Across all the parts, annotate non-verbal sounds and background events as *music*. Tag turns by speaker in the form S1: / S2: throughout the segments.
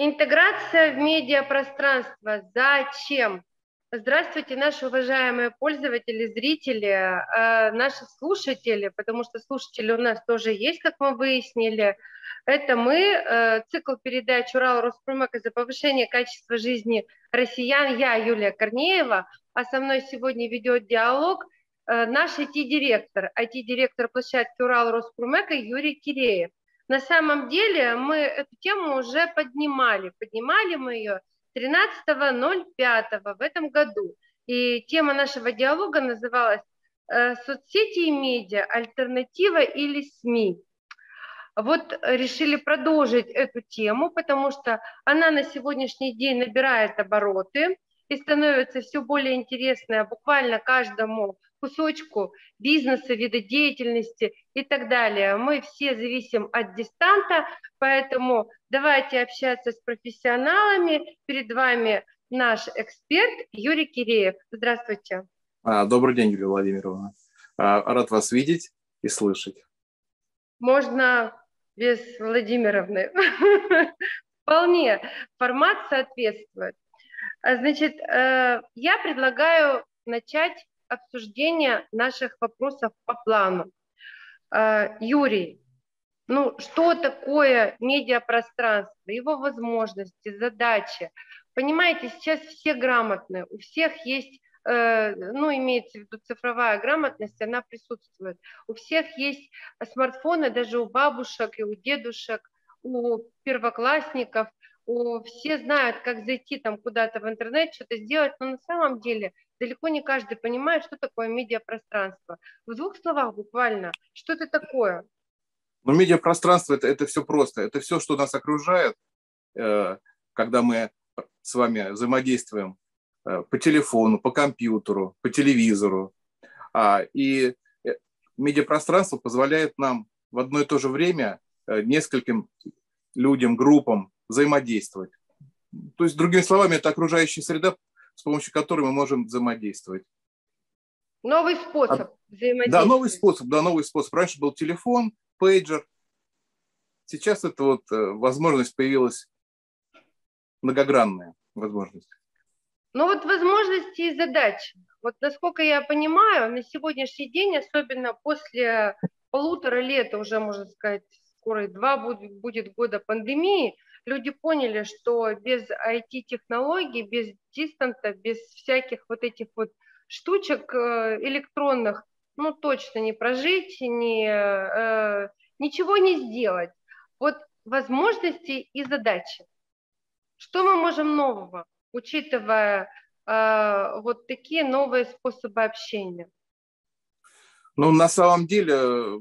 S1: Интеграция в медиапространство. Зачем? Здравствуйте, наши уважаемые пользователи, зрители, э, наши слушатели, потому что слушатели у нас тоже есть, как мы выяснили. Это мы, э, цикл передач Урал Роспромека за повышение качества жизни россиян. Я, Юлия Корнеева, а со мной сегодня ведет диалог э, наш IT-директор, IT-директор площадки Урал Роспромека Юрий Киреев. На самом деле мы эту тему уже поднимали. Поднимали мы ее 13.05 в этом году. И тема нашего диалога называлась э, «Соцсети и медиа. Альтернатива или СМИ?». Вот решили продолжить эту тему, потому что она на сегодняшний день набирает обороты и становится все более интересной буквально каждому кусочку бизнеса, вида деятельности и так далее. Мы все зависим от дистанта, поэтому давайте общаться с профессионалами. Перед вами наш эксперт Юрий Киреев. Здравствуйте.
S2: А, добрый день, Юлия Владимировна. А, рад вас видеть и слышать.
S1: Можно без Владимировны. *laughs* Вполне. Формат соответствует. А, значит, э, я предлагаю начать обсуждение наших вопросов по плану. А, Юрий, ну что такое медиапространство, его возможности, задачи? Понимаете, сейчас все грамотные, у всех есть, э, ну имеется в виду цифровая грамотность, она присутствует. У всех есть смартфоны, даже у бабушек и у дедушек, у первоклассников, у, все знают, как зайти там куда-то в интернет, что-то сделать, но на самом деле далеко не каждый понимает, что такое медиапространство. В двух словах буквально, что это такое?
S2: Ну, медиапространство это, это все просто. Это все, что нас окружает, э, когда мы с вами взаимодействуем э, по телефону, по компьютеру, по телевизору. А, и э, медиапространство позволяет нам в одно и то же время нескольким людям, группам взаимодействовать. То есть, другими словами, это окружающая среда, с помощью которой мы можем взаимодействовать.
S1: Новый способ
S2: взаимодействия. Да, новый способ, да, новый способ. Раньше был телефон, пейджер. Сейчас эта вот э, возможность появилась многогранная возможность.
S1: Ну вот возможности и задачи. Вот насколько я понимаю, на сегодняшний день, особенно после полутора лет, уже можно сказать, скоро два будет, будет года пандемии, люди поняли, что без IT-технологий, без дистанта, без всяких вот этих вот штучек э, электронных, ну, точно не прожить, не, э, ничего не сделать. Вот возможности и задачи. Что мы можем нового, учитывая э, вот такие новые способы общения?
S2: Ну, на самом деле,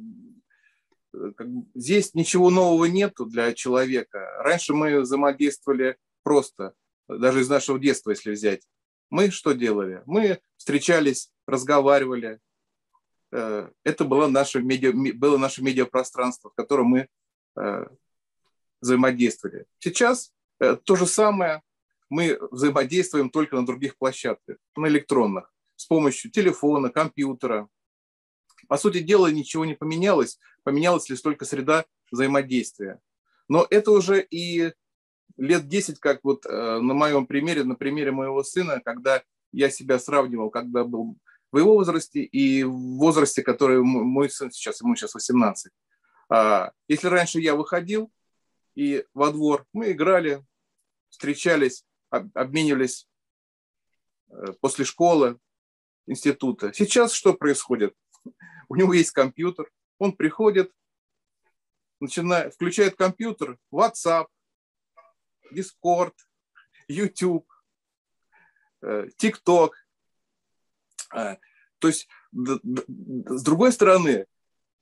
S2: здесь ничего нового нету для человека. Раньше мы взаимодействовали просто, даже из нашего детства, если взять. Мы что делали? Мы встречались, разговаривали. Э, это было наше, медиа, было наше медиапространство, в котором мы э, взаимодействовали. Сейчас э, то же самое. Мы взаимодействуем только на других площадках, на электронных, с помощью телефона, компьютера, по сути дела, ничего не поменялось, поменялась лишь только среда взаимодействия. Но это уже и лет 10, как вот э, на моем примере, на примере моего сына, когда я себя сравнивал, когда был в его возрасте и в возрасте, который мой сын сейчас, ему сейчас 18. А, если раньше я выходил и во двор, мы играли, встречались, обменивались э, после школы, института. Сейчас что происходит? *laughs* у него есть компьютер, он приходит, начинает, включает компьютер, WhatsApp, Discord, YouTube, э, TikTok. Э, то есть, с другой стороны,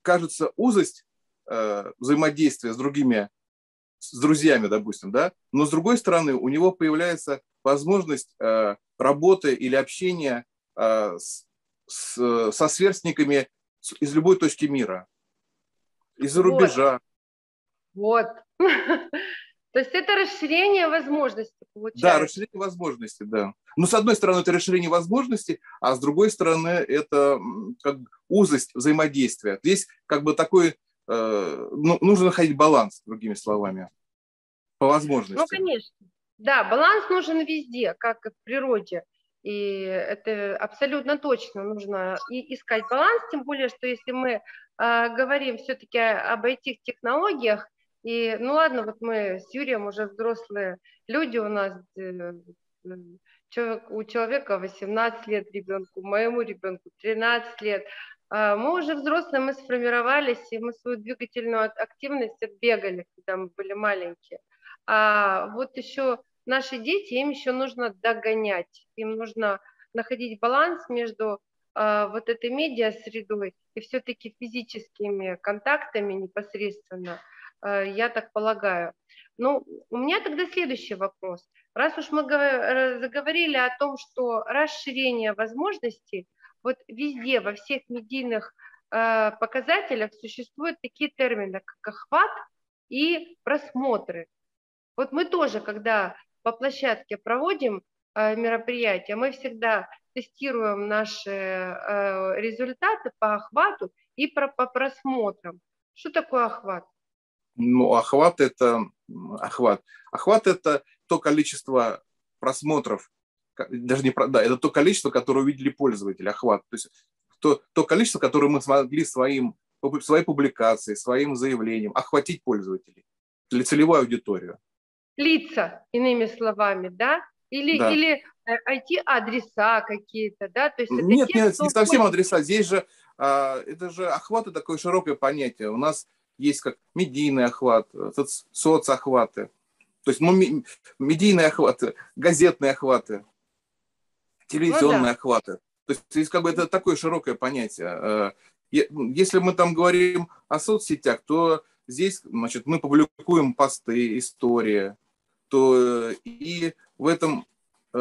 S2: кажется, узость э, взаимодействия с другими, с друзьями, допустим, да, но с другой стороны, у него появляется возможность работы или общения с, с, со сверстниками из любой точки мира, из-за вот. рубежа.
S1: Вот. *laughs* То есть это расширение возможностей
S2: получается. Да, расширение возможностей, да. Но с одной стороны это расширение возможностей, а с другой стороны это как узость взаимодействия. Здесь как бы такой, э, ну, нужно находить баланс, другими словами. по возможности.
S1: Ну, конечно. Да, баланс нужен везде, как и в природе. И это абсолютно точно нужно и искать баланс, тем более, что если мы э, говорим все-таки об IT-технологиях, и, ну ладно, вот мы с Юрием уже взрослые люди, у нас э, человек, у человека 18 лет ребенку, моему ребенку 13 лет, э, мы уже взрослые, мы сформировались, и мы свою двигательную активность отбегали, когда мы были маленькие. А вот еще наши дети, им еще нужно догонять, им нужно находить баланс между э, вот этой медиа-средой и все-таки физическими контактами непосредственно, э, я так полагаю. Ну, у меня тогда следующий вопрос. Раз уж мы заговорили о том, что расширение возможностей, вот везде, во всех медийных э, показателях существуют такие термины, как охват и просмотры. Вот мы тоже, когда по площадке проводим э, мероприятия, мы всегда тестируем наши э, результаты по охвату и по просмотрам. Что такое охват?
S2: Ну, охват это охват. Охват это то количество просмотров, даже не да, это то количество, которое увидели пользователи, охват. То есть то, то количество, которое мы смогли своим, своей публикацией, своим заявлением охватить пользователей целевую аудиторию
S1: лица, иными словами, да? Или, да. или IT-адреса э, какие-то, да?
S2: То есть это нет, те, нет, не совсем адреса. Здесь же, а, это же охваты такое широкое понятие. У нас есть как медийный охват, соц, соцохваты. То есть ну, медийные охваты, газетные охваты, телевизионные ну, да. охваты. То есть, есть как бы это такое широкое понятие. Э, если мы там говорим о соцсетях, то здесь значит, мы публикуем посты, истории, то э, и в этом э,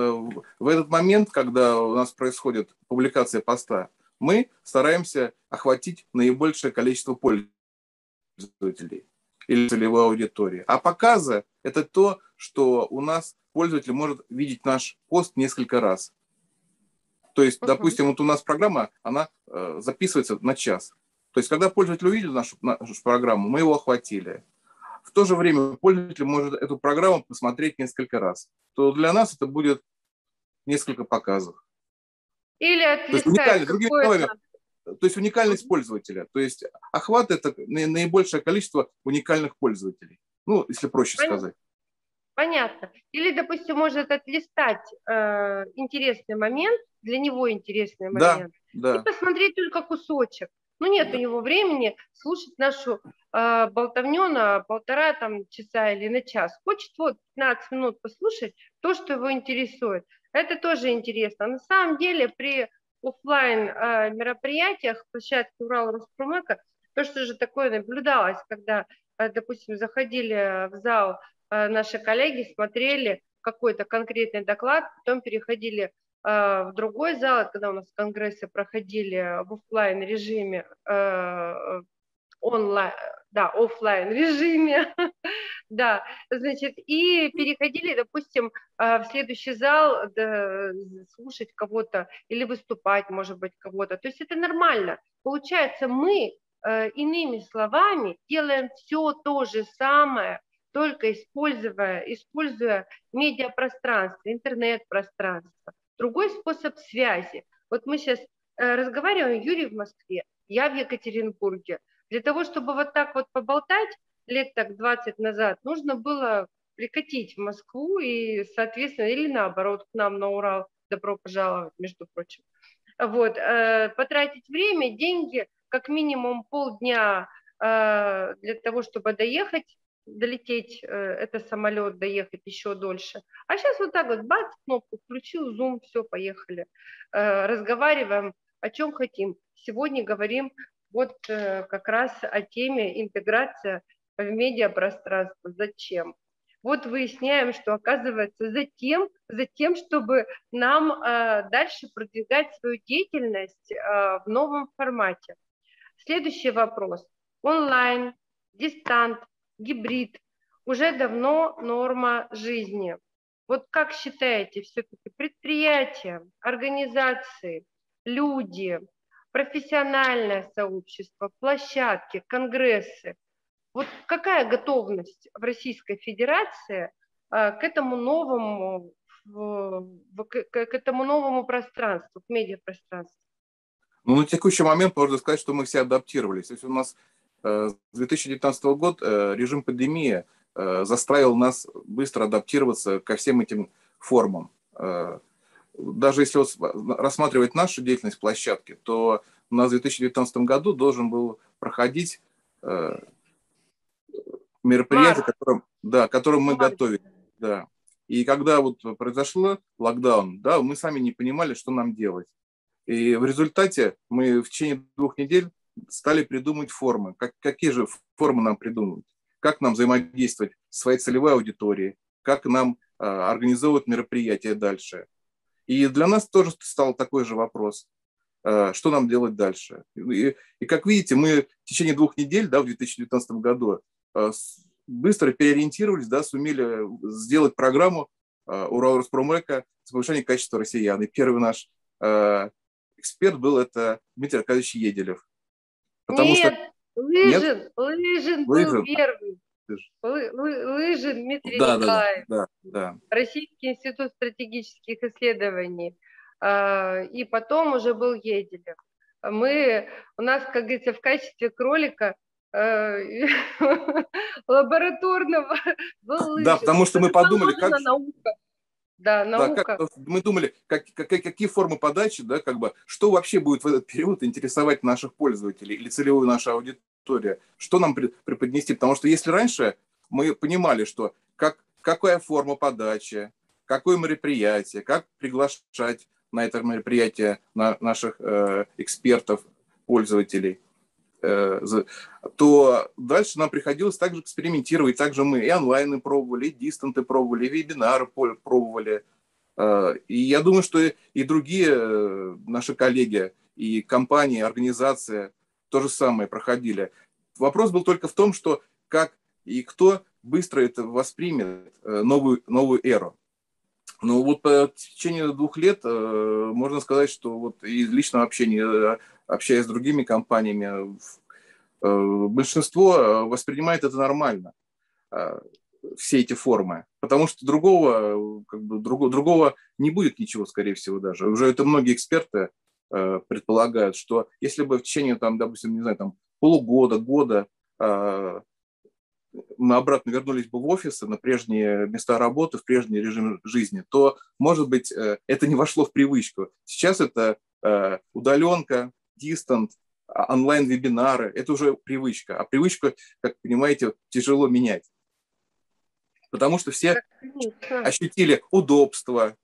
S2: в этот момент, когда у нас происходит публикация поста, мы стараемся охватить наибольшее количество пользователей или целевой аудитории. А показы – это то, что у нас пользователь может видеть наш пост несколько раз. То есть, допустим, вот у нас программа, она э, записывается на час. То есть, когда пользователь увидел нашу, нашу программу, мы его охватили в то же время пользователь может эту программу посмотреть несколько раз, то для нас это будет несколько показов.
S1: Или отлистать то есть,
S2: то есть уникальность пользователя. То есть охват – это наибольшее количество уникальных пользователей. Ну, если проще Понятно. сказать.
S1: Понятно. Или, допустим, может отлистать э, интересный момент, для него интересный момент, да, да. и посмотреть только кусочек. Ну, нет у него времени слушать нашу э, болтовню на полтора там, часа или на час. Хочет вот 15 минут послушать то, что его интересует. Это тоже интересно. На самом деле при офлайн э, мероприятиях площадки Урал Роспромека то, что же такое наблюдалось, когда, э, допустим, заходили в зал э, наши коллеги, смотрели какой-то конкретный доклад, потом переходили в другой зал, когда у нас конгрессы проходили в офлайн режиме, э, онлайн, да, офлайн режиме, *laughs* да, значит, и переходили, допустим, э, в следующий зал да, слушать кого-то или выступать, может быть, кого-то. То есть это нормально. Получается, мы э, иными словами делаем все то же самое, только используя, используя медиапространство, интернет-пространство другой способ связи. Вот мы сейчас э, разговариваем, Юрий в Москве, я в Екатеринбурге. Для того, чтобы вот так вот поболтать, лет так 20 назад, нужно было прикатить в Москву и, соответственно, или наоборот, к нам на Урал, добро пожаловать, между прочим. Вот, э, потратить время, деньги, как минимум полдня э, для того, чтобы доехать долететь, э, это самолет, доехать еще дольше. А сейчас вот так вот, бац, кнопку включил, зум, все, поехали. Э, разговариваем о чем хотим. Сегодня говорим вот э, как раз о теме интеграция в медиапространство. Зачем? Вот выясняем, что оказывается за тем, за тем чтобы нам дальше продвигать свою деятельность в новом формате. Следующий вопрос. Онлайн, дистант, гибрид уже давно норма жизни. Вот как считаете, все-таки предприятия, организации, люди, профессиональное сообщество, площадки, конгрессы, Вот какая готовность в Российской Федерации а, к этому новому, к этому новому пространству, к медиапространству?
S2: Ну, на текущий момент можно сказать, что мы все адаптировались. То есть у нас с 2019 года э, режим пандемии э, заставил нас быстро адаптироваться ко всем этим формам. Даже если рассматривать нашу деятельность площадки, то у нас в 2019 году должен был проходить мероприятие, которым, да, которым мы готовили. Да. И когда вот произошло локдаун, да, мы сами не понимали, что нам делать. И в результате мы в течение двух недель стали придумывать формы. Как, какие же формы нам придумывать? Как нам взаимодействовать с своей целевой аудиторией? Как нам э, организовывать мероприятия дальше? И для нас тоже стал такой же вопрос. Э, что нам делать дальше? И, и как видите, мы в течение двух недель, да, в 2019 году, э, быстро переориентировались, да, сумели сделать программу э, Урал Роспромека с повышением качества россиян. И первый наш э, эксперт был это Дмитрий Аркадьевич Еделев.
S1: Потому Нет, что... Лыжин, Нет? Лыжин, Лыжин был первый. Лыжин Дмитрий да, Николаевич, да, да, да. Российский институт стратегических исследований. А, и потом уже был Еделев. Мы, у нас, как говорится, в качестве кролика э, *laughs* лабораторного
S2: был Лыжин. Да, потому что мы подумали, как...
S1: Наука. Да, наука. Да, как,
S2: мы думали, как, как, какие формы подачи, да, как бы, что вообще будет в этот период интересовать наших пользователей или целевую нашу аудиторию, что нам преподнести, потому что если раньше мы понимали, что как, какая форма подачи, какое мероприятие, как приглашать на это мероприятие на наших э, экспертов, пользователей, то дальше нам приходилось также экспериментировать. Также мы и онлайны пробовали, и дистанты пробовали, и вебинары пробовали. Э, и я думаю, что и другие э, наши коллеги, и компании, организации то же самое проходили. Вопрос был только в том, что как и кто быстро это воспримет, новую, новую эру. Ну вот по течение двух лет можно сказать, что вот из личного общения общаясь с другими компаниями, э, большинство э, воспринимает это нормально, э, все эти формы, потому что другого, как бы, другого, другого не будет ничего, скорее всего, даже. Уже это многие эксперты предполагают, что если бы в течение, там, допустим, не знаю, там, полугода, года мы обратно вернулись бы в офисы, на прежние места работы, в прежний режим жизни, то, может быть, это не вошло в привычку. Сейчас это удаленка, дистант, а, онлайн-вебинары, это уже привычка. А привычку, как понимаете, тяжело менять. Потому что все ощутили удобство.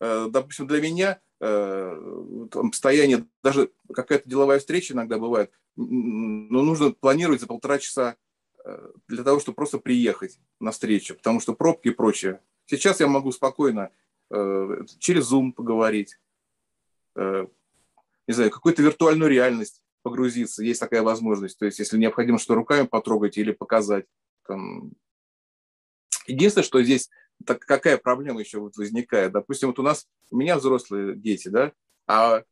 S2: Э, допустим, для меня э, там, стояние, даже какая-то деловая встреча иногда бывает, но нужно планировать за полтора часа э, для того, чтобы просто приехать на встречу, потому что пробки и прочее. Сейчас я могу спокойно через Zoom поговорить, не знаю, какую-то виртуальную реальность погрузиться, есть такая возможность. То есть, если необходимо что руками потрогать или показать. Там... Единственное, что здесь так какая проблема еще вот возникает? Допустим, вот у нас, у меня взрослые дети, да, а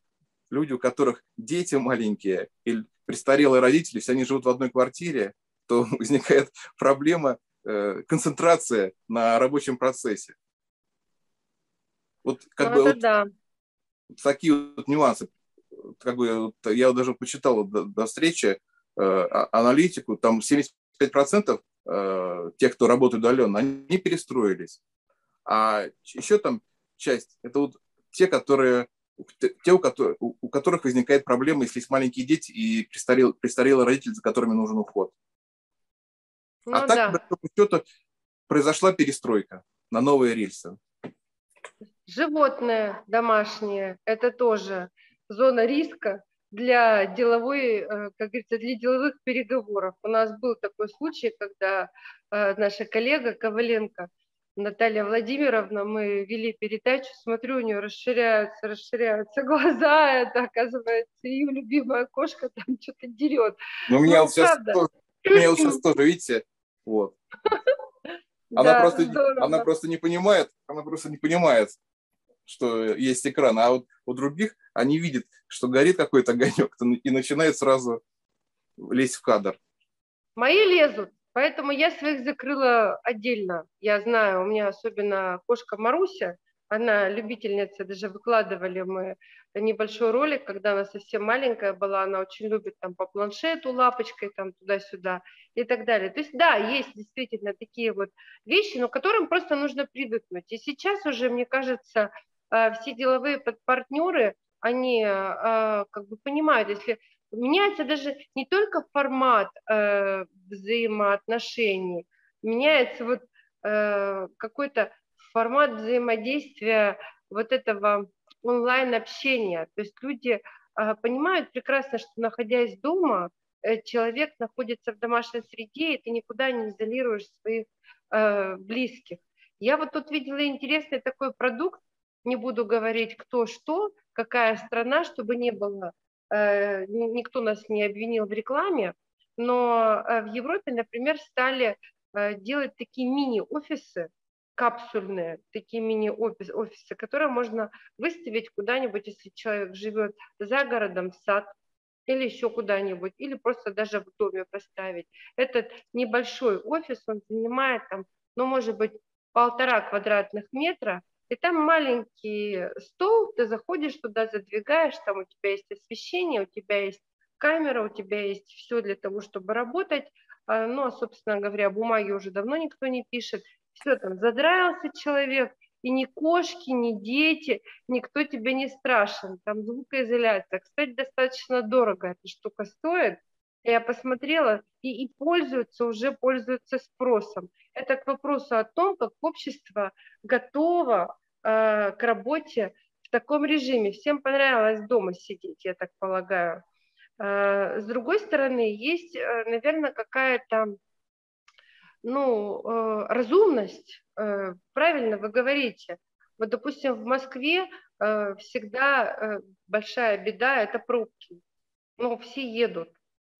S2: люди, у которых дети маленькие или престарелые родители, все они живут в одной квартире, то *laughs* возникает проблема э, концентрация на рабочем процессе. Вот как ну, бы вот, да. такие вот нюансы как бы я даже почитал до, до встречи э, а, аналитику, там 75% э, тех, кто работает удаленно, они перестроились. А еще там часть, это вот те, которые те, у которых, у которых возникает проблема, если есть маленькие дети и престарел, престарелый родитель, за которыми нужен уход. А ну, а так, да. по счету, произошла перестройка на новые рельсы.
S1: Животные домашние, это тоже зона риска для деловой, э, как говорится, для деловых переговоров. У нас был такой случай, когда э, наша коллега Коваленко Наталья Владимировна, мы вели передачу, смотрю, у нее расширяются, расширяются *laughs* глаза, это, оказывается, ее любимая кошка там что-то дерет.
S2: Ну, у меня, ну, сейчас, тоже, у меня вот сейчас тоже, видите, вот. *laughs* Она, да, просто, она просто не понимает, она просто не понимает, что есть экран, а вот у других они видят, что горит какой-то огонек и начинают сразу лезть в кадр.
S1: Мои лезут, Поэтому я своих закрыла отдельно. Я знаю, у меня особенно кошка Маруся, она любительница, даже выкладывали мы небольшой ролик, когда она совсем маленькая была, она очень любит там по планшету лапочкой там туда-сюда и так далее. То есть да, есть действительно такие вот вещи, но которым просто нужно привыкнуть. И сейчас уже, мне кажется, все деловые партнеры, они э, как бы понимают, если меняется даже не только формат взаимоотношений, меняется вот какой-то формат взаимодействия вот этого онлайн-общения. То есть люди а, понимают прекрасно, что находясь дома, э, человек находится в домашней среде, и ты никуда не изолируешь своих близких. Я вот тут видела интересный такой продукт, не буду говорить кто что, какая страна, чтобы не было, э, никто нас не обвинил в рекламе, но в Европе, например, стали делать такие мини-офисы, капсульные, такие мини-офисы, которые можно выставить куда-нибудь, если человек живет за городом, в сад, или еще куда-нибудь, или просто даже в доме поставить. Этот небольшой офис, он занимает там, ну, может быть, полтора квадратных метра, и там маленький стол, ты заходишь туда, задвигаешь, там у тебя есть освещение, у тебя есть камера, у тебя есть все для того, чтобы работать. А, ну, а, собственно говоря, бумаги уже давно никто не пишет. Все там, задраился человек, и ни кошки, ни дети, никто тебе не страшен. Там звукоизоляция. Кстати, достаточно дорого эта штука стоит. Я посмотрела, и, и пользуются, уже пользуются спросом. Это к вопросу о том, как общество готово э, к работе в таком режиме. Всем понравилось дома сидеть, я так полагаю. Э, с другой стороны, есть, э, наверное, какая-то ну, разумность, правильно вы говорите. Вот, допустим, в Москве всегда большая беда – это пробки. Ну, все едут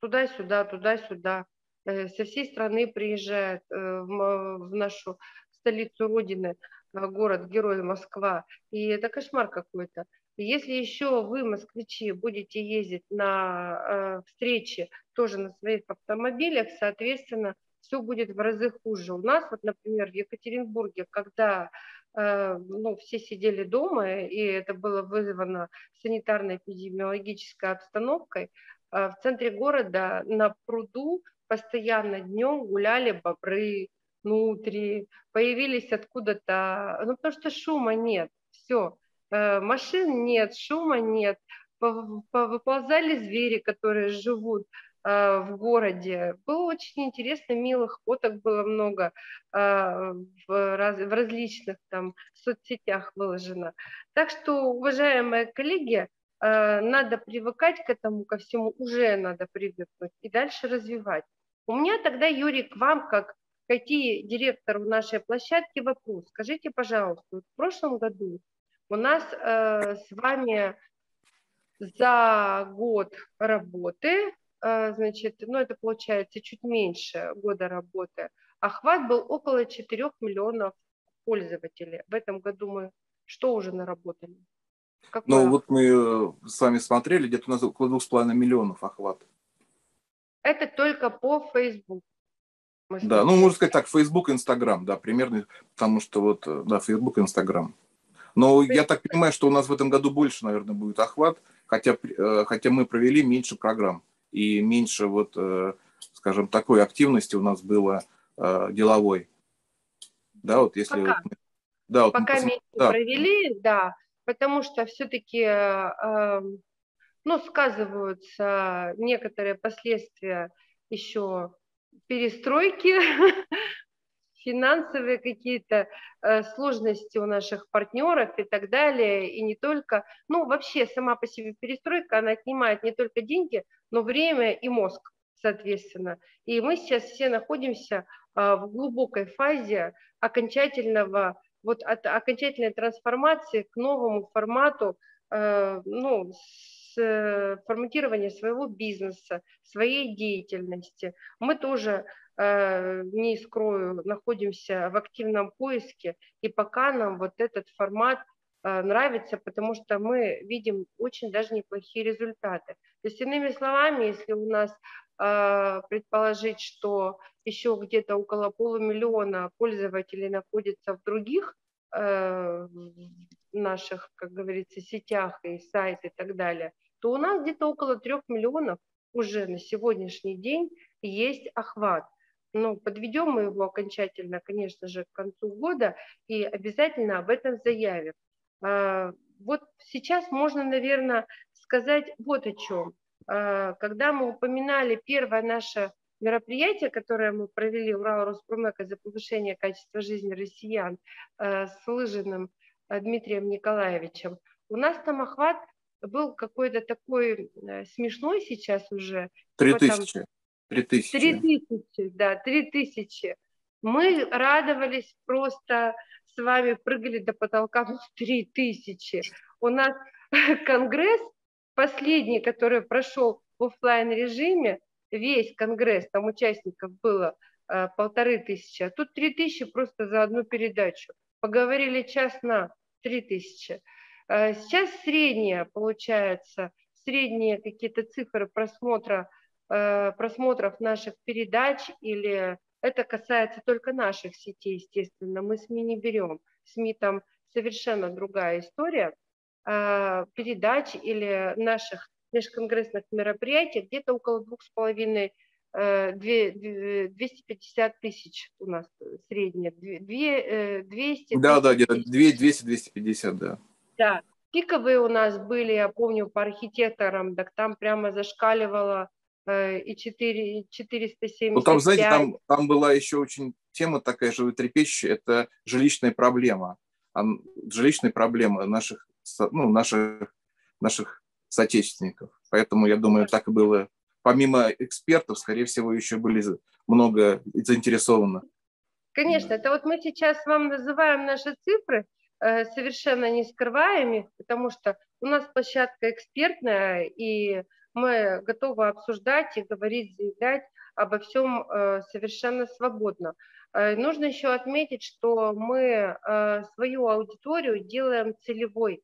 S1: туда-сюда, туда-сюда. Со всей страны приезжают в нашу столицу Родины, город-герой Москва. И это кошмар какой-то. Если еще вы, москвичи, будете ездить на встречи тоже на своих автомобилях, соответственно, все будет в разы хуже. У нас, вот, например, в Екатеринбурге, когда э, ну, все сидели дома, и это было вызвано санитарно-эпидемиологической обстановкой, э, в центре города на пруду постоянно днем гуляли бобры, нутри, появились откуда-то, ну потому что шума нет, все, э, машин нет, шума нет, выползали звери, которые живут а, в городе. Было очень интересно, милых фоток было много а, в, раз, в различных там соцсетях выложено. Так что, уважаемые коллеги, надо привыкать к этому, ко всему, уже надо привыкнуть и дальше развивать. У меня тогда, Юрий, к вам, как какие директору нашей площадки, вопрос. Скажите, пожалуйста, в прошлом году у нас э, с вами за год работы а, значит, ну это получается чуть меньше года работы, охват был около 4 миллионов пользователей. В этом году мы что уже наработали?
S2: Какой ну, вот мы э, с вами смотрели, где-то у нас около 2,5 миллионов охват.
S1: Это только по Facebook.
S2: Да, ну, можно сказать так, Facebook, Instagram, да, примерно, потому что вот, э, да, Facebook, Instagram. Но Facebook. я так понимаю, что у нас в этом году больше, наверное, будет охват, хотя, э, хотя мы провели меньше программ и меньше вот, скажем, такой активности у нас было деловой. Да, вот если
S1: Пока,
S2: вот,
S1: да, вот Пока посмотри, меньше да. провели, да, потому что все-таки э, ну, сказываются некоторые последствия еще перестройки *laughs* финансовые какие-то э, сложности у наших партнеров и так далее, и не только, ну, вообще сама по себе перестройка, она отнимает не только деньги, но время и мозг, соответственно. И мы сейчас все находимся э, в глубокой фазе окончательного, вот от окончательной трансформации к новому формату, э, ну, с форматирования своего бизнеса, своей деятельности. Мы тоже Э, не скрою, находимся в активном поиске, и пока нам вот этот формат э, нравится, потому что мы видим очень даже неплохие результаты. То есть, иными словами, если у нас э, предположить, что еще где-то около полумиллиона пользователей находится в других э, наших, как говорится, сетях и сайт и так далее, то у нас где-то около трех миллионов уже на сегодняшний день есть охват. Но подведем мы его окончательно, конечно же, к концу года и обязательно об этом заявим. А, вот сейчас можно, наверное, сказать вот о чем. А, когда мы упоминали первое наше мероприятие, которое мы провели Урал Роспромека за повышение качества жизни россиян а, с Лыжиным Дмитрием Николаевичем, у нас там охват был какой-то такой э, смешной сейчас уже.
S2: Три тысячи.
S1: Три тысячи. Три тысячи, да, три тысячи. Мы радовались просто с вами, прыгали до потолка в три тысячи. У нас *laughs* конгресс, последний, который прошел в офлайн режиме, весь конгресс, там участников было э, полторы тысячи, а тут три тысячи просто за одну передачу. Поговорили час на три тысячи. Э, сейчас средняя, получается, средние какие-то цифры просмотра, э, просмотров наших передач или это касается только наших сетей, естественно, мы СМИ не берем. СМИ там совершенно другая история. Э, передач или наших межконгрессных мероприятий где-то около двух с половиной 250 тысяч у нас средняя, 200
S2: Да, да, где-то 200-250, да.
S1: Да, пиковые у нас были, я помню, по архитекторам, так там прямо зашкаливало э, и 4, 475. Ну,
S2: там, знаете, там, там была еще очень тема такая животрепещущая, это жилищная проблема. Жилищная проблема наших, ну, наших, наших соотечественников. Поэтому, я думаю, так и было. Помимо экспертов, скорее всего, еще были много заинтересованы.
S1: Конечно, это вот мы сейчас вам называем наши цифры, Э, совершенно не скрываем их, потому что у нас площадка экспертная, и мы готовы обсуждать и говорить, заявлять обо всем э, совершенно свободно. Э, нужно еще отметить, что мы свою аудиторию делаем целевой.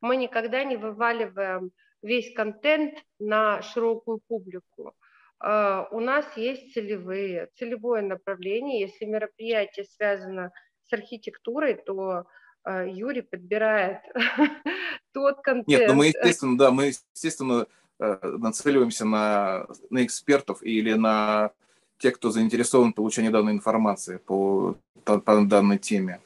S1: Мы никогда не вываливаем весь контент на широкую публику. У нас есть целевые, целевое направление. Если мероприятие связано с архитектурой, то а, Юрий подбирает *laughs* тот контент.
S2: Нет, ну мы, естественно, да, мы, естественно, э, нацеливаемся на, на экспертов или на тех, кто заинтересован в получении данной информации по, по данной теме.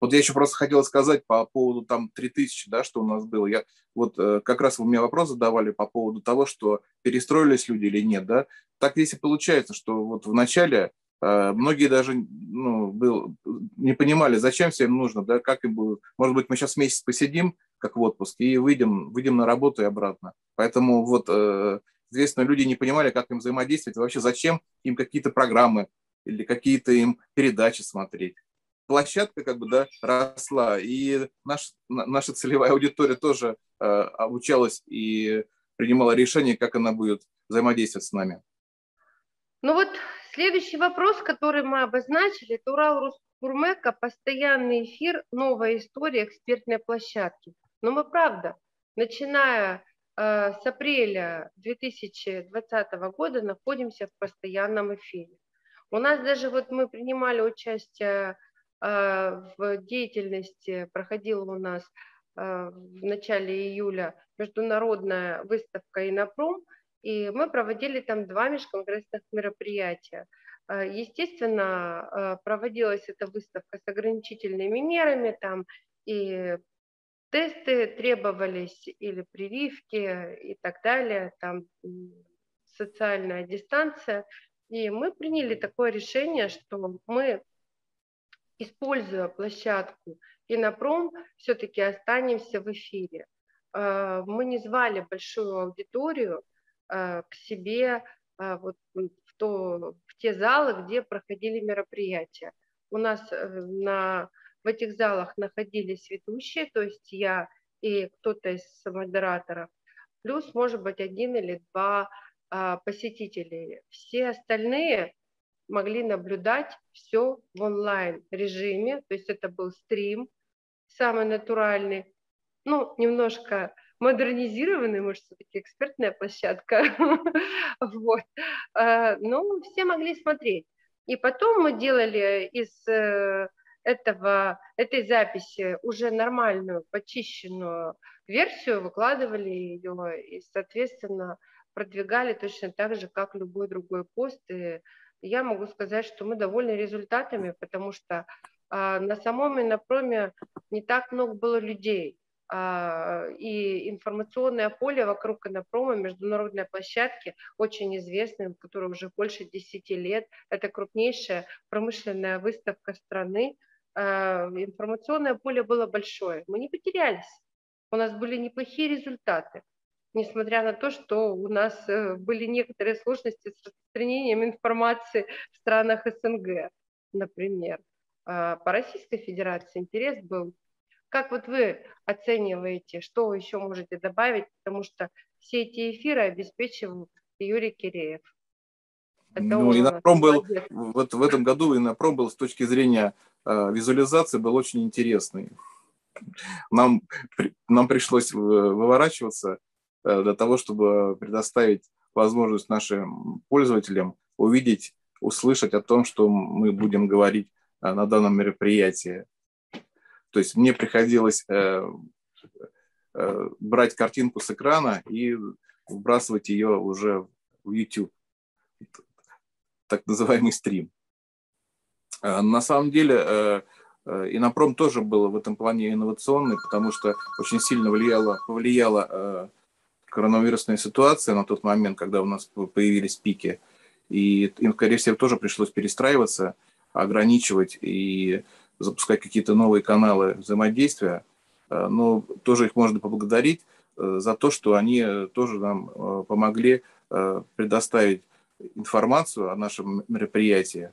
S2: Вот я еще просто хотел сказать по поводу там 3000, да, что у нас было. Я вот э, как раз вы мне вопрос задавали по поводу того, что перестроились люди или нет, да. Так если получается, что вот в начале а, многие даже ну, был, не понимали, зачем всем нужно, да, как им будет. Может быть, мы сейчас месяц посидим, как в отпуске, и выйдем, выйдем на работу и обратно. Поэтому вот, э, известно, люди не понимали, как им взаимодействовать, вообще зачем им какие-то программы или какие-то им передачи смотреть. Площадка как бы, да, росла, и наш, наша целевая аудитория тоже э, обучалась и принимала решение, как она будет взаимодействовать с нами.
S1: Ну вот Следующий вопрос, который мы обозначили, это Урал Русгурмека, постоянный эфир, новая история экспертной площадки. Но мы правда, начиная э, с апреля 2020 года находимся в постоянном эфире. У нас даже вот мы принимали участие в деятельности, проходила у нас э, в начале июля международная выставка «Инопром», и мы проводили там два межконгрессных мероприятия. А, естественно, проводилась эта выставка с ограничительными мерами, там и тесты требовались, или прививки и так далее, там социальная дистанция. И мы приняли такое решение, что мы, используя площадку Инопром, все-таки останемся в эфире. А, мы не звали большую аудиторию, Э, к себе э, вот в, то, в те залы, где проходили мероприятия. У нас э, на, в этих залах находились ведущие, то есть я и кто-то из модераторов, плюс, может быть, один или два а, посетителей. Все остальные могли наблюдать все в онлайн режиме, то есть это был стрим, самый натуральный, ну, немножко модернизированный, может, все-таки экспертная площадка. *laughs* вот. А, ну, все могли смотреть. И потом мы делали из э, этого, этой записи уже нормальную, почищенную версию, выкладывали ее и, соответственно, продвигали точно так же, как любой другой пост. И я могу сказать, что мы довольны результатами, потому что а, на самом Инопроме не так много было людей. А, и информационное поле вокруг Инопрома, международной площадки, очень известной, которая уже больше 10 лет. Это крупнейшая промышленная выставка страны. А, информационное поле было большое. Мы не потерялись. У нас были неплохие результаты несмотря на то, что у нас э, были некоторые сложности с распространением информации в странах СНГ, например. А, по Российской Федерации интерес был. Как вот вы оцениваете, что вы еще можете добавить, потому что все эти эфиры обеспечивал Юрий Киреев.
S2: Это ну, Инопром был, вот в этом году Инопром был с точки зрения э, визуализации был очень интересный. Нам, нам пришлось выворачиваться э, для того, чтобы предоставить возможность нашим пользователям увидеть, услышать о том, что мы будем говорить Э, на данном мероприятии. То есть мне приходилось э, э, брать картинку с экрана и вбрасывать ее уже в YouTube, так называемый стрим. На самом деле Инопром тоже был в этом плане инновационный, потому что очень сильно влияла, повлияла коронавирусная ситуация на тот момент, когда у нас появились пики. И им, скорее всего, тоже пришлось перестраиваться – ограничивать и запускать какие-то новые каналы взаимодействия, э, но тоже их можно поблагодарить э, за то, что они тоже нам э, помогли предоставить информацию о нашем мероприятии,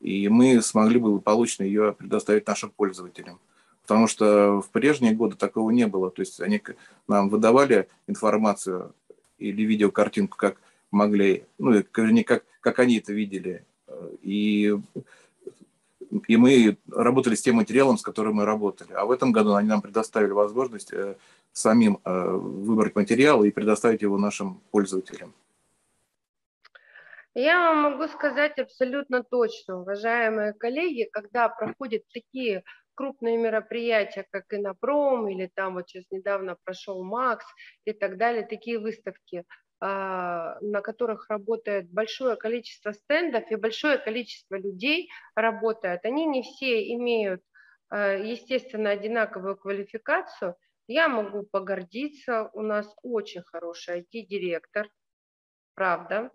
S2: и мы смогли бы получно ее предоставить нашим пользователям. Потому что в прежние годы такого не было. То есть они нам выдавали информацию или видеокартинку, как могли, ну, не как, как они это видели. И и мы работали с тем материалом, с которым мы работали. А в этом году они нам предоставили возможность э, самим э, выбрать материал и предоставить его нашим пользователям.
S1: Я вам могу сказать абсолютно точно, уважаемые коллеги, когда проходят такие крупные мероприятия, как Инопром, или там вот сейчас недавно прошел Макс и так далее, такие выставки – а, на которых работает большое количество стендов и большое количество людей работает, они не все имеют, а, естественно, одинаковую квалификацию. Я могу погордиться, у нас очень хороший IT-директор, правда.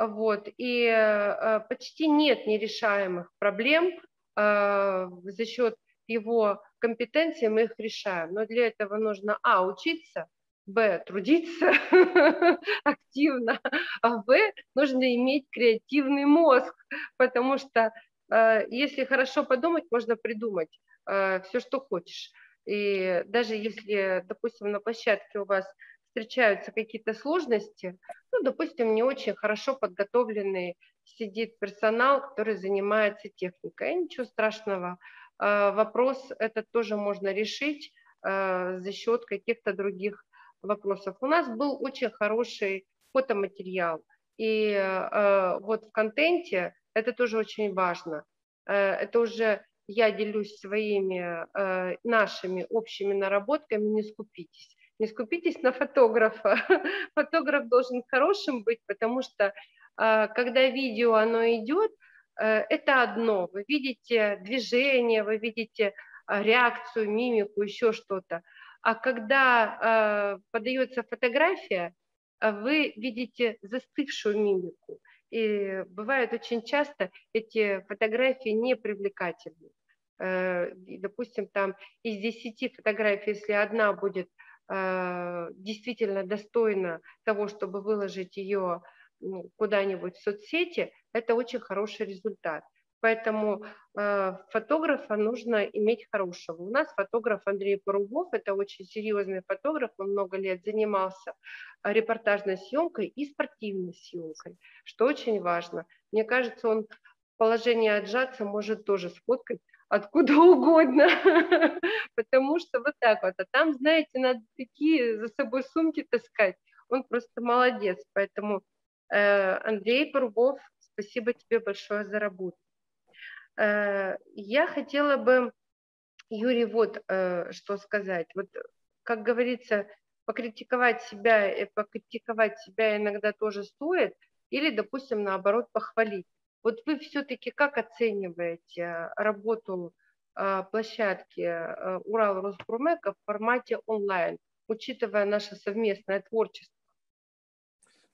S1: Вот, и а, почти нет нерешаемых проблем за счет его компетенции мы их решаем. Но для этого нужно, а, учиться – Б, трудиться *laughs* активно, а В, нужно иметь креативный мозг, потому что э, если хорошо подумать, можно придумать э, все, что хочешь. И даже если, допустим, на площадке у вас встречаются какие-то сложности, ну, допустим, не очень хорошо подготовленный сидит персонал, который занимается техникой, ничего страшного. Э, вопрос этот тоже можно решить за счет каких-то других вопросов. У нас был очень хороший фотоматериал. И э, вот в контенте это тоже очень важно. Э, это уже я делюсь своими э, нашими общими наработками, не скупитесь. Не скупитесь на фотографа. *laughs* Фотограф должен хорошим быть, потому что э, когда видео оно идет, э, это одно. Вы видите движение, вы видите э, реакцию, мимику, еще что-то. А когда э, подается фотография, а вы видите застывшую мимику. И бывает очень часто эти фотографии не привлекательны. Э, допустим, там из 10 фотографий, если одна будет э, действительно достойна того, чтобы выложить ее ну, куда-нибудь в соцсети, это очень хороший результат. Поэтому э, фотографа нужно иметь хорошего. У нас фотограф Андрей Порубов, это очень серьезный фотограф, он много лет занимался э, репортажной съемкой и спортивной съемкой, что очень важно. Мне кажется, он в положении отжаться может тоже сфоткать откуда угодно, *laughs* потому что вот так вот. А там, знаете, надо такие за собой сумки таскать. Он просто молодец. Поэтому, Андрей Порубов, спасибо тебе большое за работу. Э, я хотела бы, Юрий, вот э, что сказать. Вот, как говорится, покритиковать себя, и покритиковать себя иногда тоже стоит, или, допустим, наоборот, похвалить. Вот вы все-таки как оцениваете работу площадки Урал Роспромека в формате онлайн, учитывая наше совместное творчество?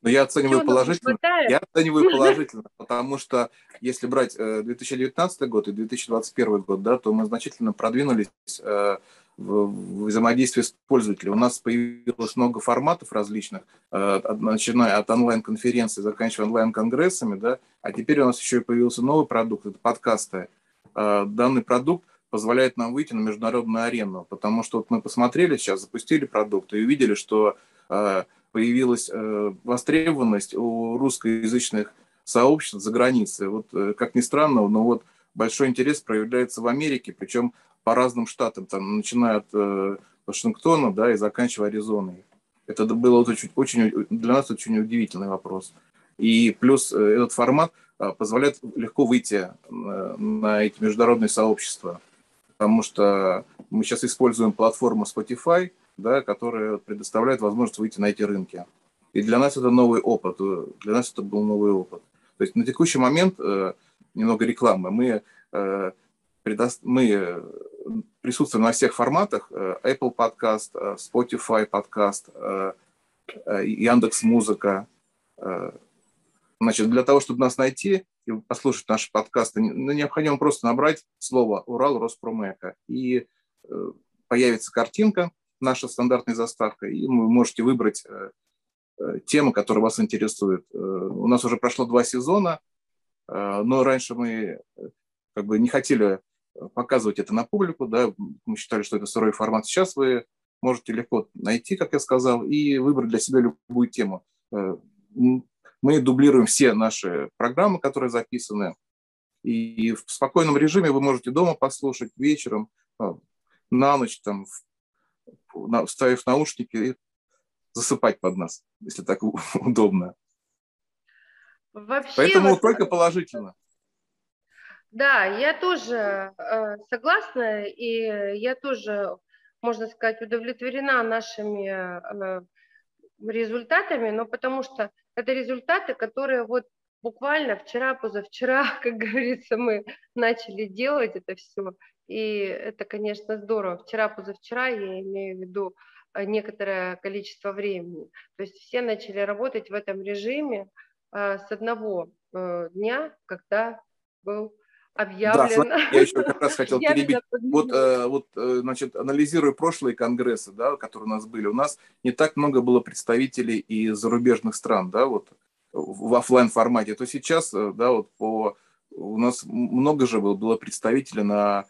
S2: Но я оцениваю Чего положительно. Я оцениваю *laughs* положительно, потому что если брать 2019 э, год и 2021 год, да, то мы значительно продвинулись э, в взаимодействии с пользователем. У нас появилось много форматов различных, э, начиная от онлайн-конференций, заканчивая онлайн-конгрессами, да, а теперь у нас еще и появился новый продукт, это подкасты. Данный продукт позволяет нам выйти на международную арену, потому что вот мы посмотрели сейчас, запустили продукт и увидели, что появилась востребованность у русскоязычных сообществ за границей. Вот, как ни странно, но вот большой интерес проявляется в Америке, причем по разным штатам, там, начиная от э, Вашингтона да, и заканчивая Аризоной. Это было очень, очень, для нас очень удивительный вопрос. И плюс э, этот формат э, позволяет легко выйти э, на эти международные сообщества, потому что мы сейчас используем платформу Spotify, да, которая предоставляет возможность выйти на эти рынки. И для нас это новый опыт, для нас это был новый опыт. То есть на текущий момент, немного рекламы, мы, мы присутствуем на всех форматах. Э, Apple подкаст, э, Spotify подкаст, э, Яндекс Музыка. Значит, для того, чтобы нас найти и послушать наши подкасты, ну, необходимо просто набрать слово «Урал Роспромека», и появится картинка, наша стандартная заставка, и вы можете выбрать тему, которая вас интересует. У нас уже прошло два сезона, но раньше мы как бы не хотели показывать это на публику, да, мы считали, что это сырой формат. Сейчас вы можете легко найти, как я сказал, и выбрать для себя любую тему. Э, мы дублируем все наши программы, которые записаны, и в спокойном режиме вы можете дома послушать вечером, на ночь, там, вставив наушники и засыпать под нас, если так *laughs* удобно. Вообще, Поэтому вот... только положительно.
S1: Да, я тоже э, согласна, и я тоже, можно сказать, удовлетворена нашими э, результатами, но потому что это результаты, которые вот буквально вчера, позавчера, *laughs* как говорится, мы начали делать это все, и это, конечно, здорово. Вчера, позавчера, я имею в виду э, некоторое количество времени. То есть все начали работать в этом режиме э, с одного э, дня, когда был объявлено. Да, *laughs*
S2: я еще как раз хотел *laughs* перебить. Вот, вот, значит, анализируя прошлые конгрессы, да, которые у нас были, у нас не так много было представителей из зарубежных стран, да, вот в офлайн формате. То сейчас, да, вот по у нас много же было, было представителей на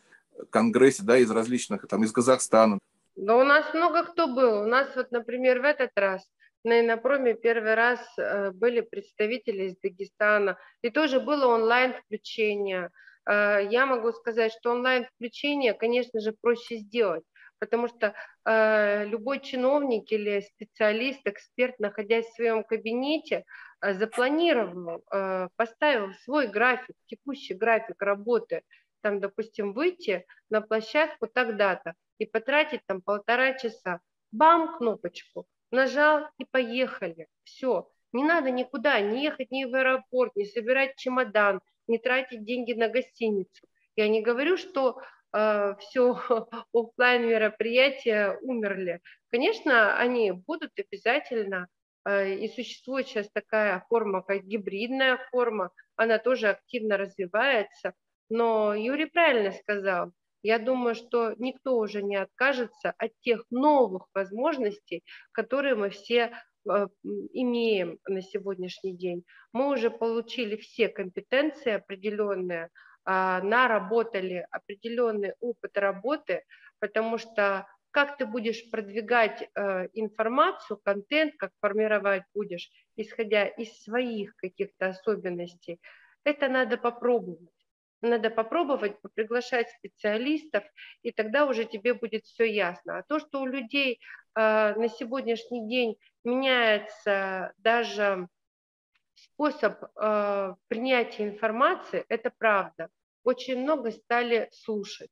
S2: конгрессе, да, из различных, там, из Казахстана.
S1: Да у нас много кто был. У нас вот, например, в этот раз на Инопроме первый раз были представители из Дагестана, и тоже было онлайн-включение. Э, я могу сказать, что онлайн-включение, конечно же, проще сделать, потому что э, любой чиновник или специалист, эксперт, находясь в своем кабинете, э, запланировал, поставил свой график, текущий график работы, там, допустим, выйти на площадку тогда-то и потратить там полтора часа. Бам, кнопочку, нажал и поехали. Все, не надо никуда, не ехать ни в аэропорт, не собирать чемодан, не тратить деньги на гостиницу. Я не говорю, что э, все *laughs* офлайн мероприятия умерли. Конечно, они будут обязательно, э, и существует сейчас такая форма, как гибридная форма, она тоже активно развивается. Но Юрий правильно сказал, я думаю, что никто уже не откажется от тех новых возможностей, которые мы все Э, имеем на сегодняшний день. Мы уже получили все компетенции определенные, а, наработали определенный опыт работы, потому что как ты будешь продвигать э, информацию, контент, как формировать будешь, исходя из своих каких-то особенностей, это надо попробовать. Надо попробовать, приглашать специалистов, и тогда уже тебе будет все ясно. А то, что у людей э, на сегодняшний день меняется даже способ э, принятия информации, это правда. Очень много стали слушать.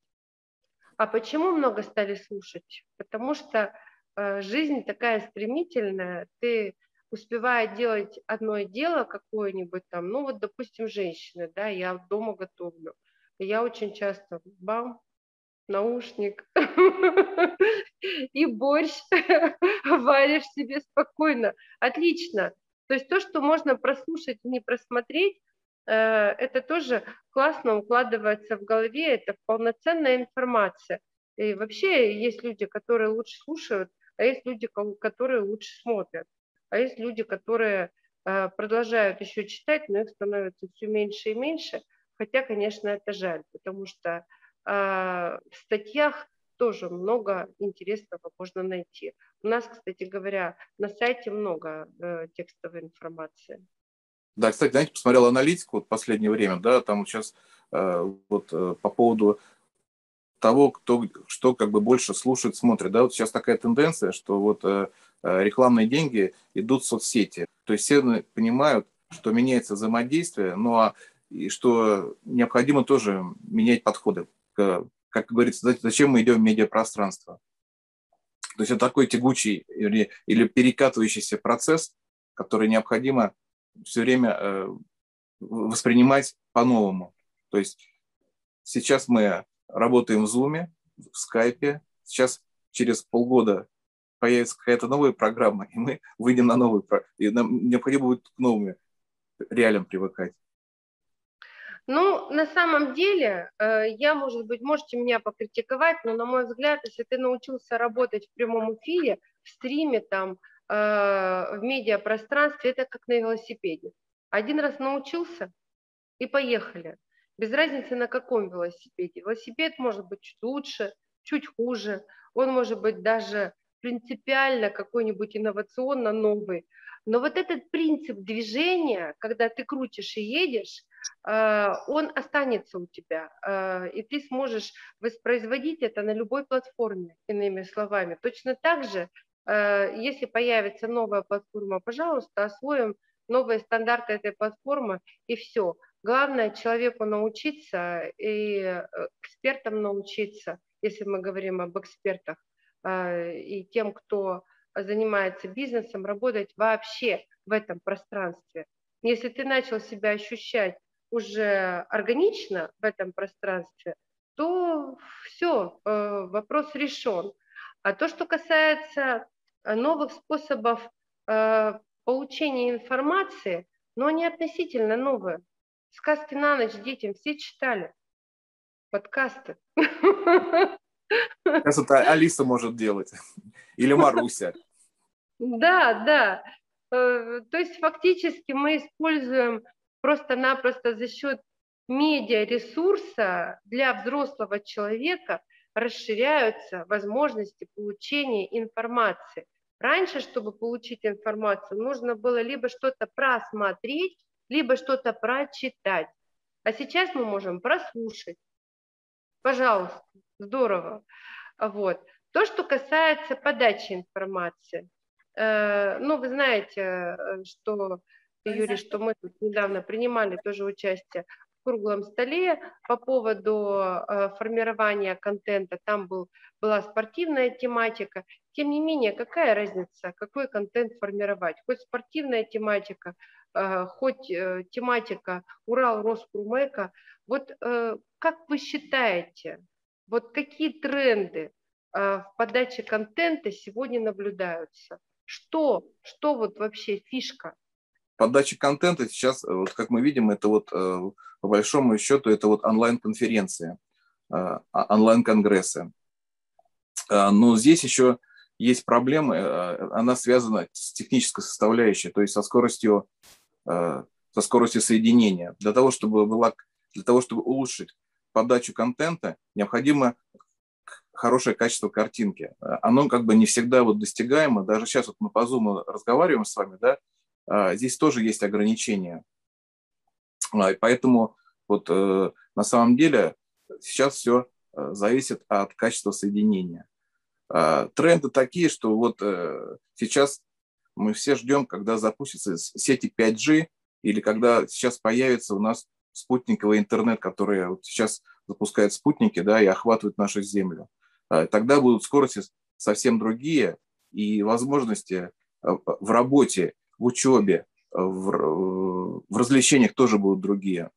S1: А почему много стали слушать? Потому что э, жизнь такая стремительная, ты успевая делать одно дело какое-нибудь там, ну вот, допустим, женщины, да, я дома готовлю, я очень часто бам, наушник *laughs* и борщ *laughs* варишь себе спокойно. Отлично. То есть то, что можно прослушать не просмотреть, э, это тоже классно укладывается в голове, это полноценная информация. И вообще есть люди, которые лучше слушают, а есть люди, которые лучше смотрят а есть люди, которые э, продолжают еще читать, но их становится все меньше и меньше, хотя, конечно, это жаль, потому что э, в статьях тоже много интересного можно найти. У нас, кстати говоря, на сайте много э, текстовой информации.
S2: Да, кстати, знаете, посмотрел аналитику вот последнее время, да, там вот сейчас э, вот э, по поводу того, кто что как бы больше слушает, смотрит, да, вот сейчас такая тенденция, что вот э, Э, рекламные деньги идут в соцсети. То есть все понимают, что меняется взаимодействие, ну, а и что необходимо тоже менять подходы. Как говорится, зачем мы идем в медиапространство? То есть это такой тягучий или, или перекатывающийся процесс, который необходимо все время э, воспринимать по-новому. То есть сейчас мы работаем в Zoom, в Skype, сейчас через полгода появится какая-то новая программа, и мы выйдем на новую, и нам необходимо будет к новым реалиям привыкать.
S1: Ну, на самом деле, э, я, может быть, можете меня покритиковать, но, на мой взгляд, если ты научился работать в прямом эфире, в стриме, там, э, в медиапространстве, это как на велосипеде. Один раз научился, и поехали. Без разницы, на каком велосипеде. Велосипед может быть чуть лучше, чуть хуже. Он может быть даже принципиально какой-нибудь инновационно новый. Но вот этот принцип движения, когда ты крутишь и едешь, э, он останется у тебя, э, и ты сможешь воспроизводить это на любой платформе, иными словами. Точно так же, э, если появится новая платформа, пожалуйста, освоим новые стандарты этой платформы, и все. Главное человеку научиться и экспертам научиться, если мы говорим об экспертах, а, и тем, кто занимается бизнесом, работать вообще в этом пространстве. Если ты начал себя ощущать уже органично в этом пространстве, то все, э, вопрос решен. А то, что касается новых способов э, получения информации, но они относительно новые. Сказки на ночь детям все читали, подкасты.
S2: Сейчас это Алиса может делать. Или Маруся.
S1: Да, да. Э, то есть фактически мы используем просто-напросто за счет медиаресурса для взрослого человека расширяются возможности получения информации. Раньше, чтобы получить информацию, нужно было либо что-то просмотреть, либо что-то прочитать. А сейчас мы можем прослушать. Пожалуйста, здорово. Вот. То, что касается подачи информации. Э, ну, вы знаете, э, что, Юрий, что мы тут недавно принимали тоже участие в круглом столе по поводу э, формирования контента. Там был, была спортивная тематика. Тем не менее, какая разница, какой контент формировать? Хоть спортивная тематика, хоть тематика Урал Роскурмека. Вот как вы считаете, вот какие тренды в подаче контента сегодня наблюдаются? Что, что вот вообще фишка?
S2: Подача контента сейчас, э, вот как мы видим, это вот э, по большому счету это вот онлайн-конференция, э, а, онлайн-конгрессы. Но здесь еще есть проблемы, она связана с технической составляющей, то есть со скоростью, со скоростью соединения. Для того, чтобы, была, для того, чтобы улучшить подачу контента, необходимо хорошее качество картинки. Оно как бы не всегда вот достигаемо. Даже сейчас вот мы по Zoom разговариваем с вами, да, а, здесь тоже есть ограничения. А, и поэтому Вот э, на самом деле сейчас все э, зависит от качества соединения. Э, тренды такие, что вот э, сейчас мы все ждем, когда запустятся сети 5G или когда сейчас появится у нас спутниковый интернет, который вот сейчас запускает спутники да, и охватывает нашу Землю. Э, тогда будут скорости совсем другие, и возможности э, в работе, в учебе, в, в развлечениях тоже будут другие.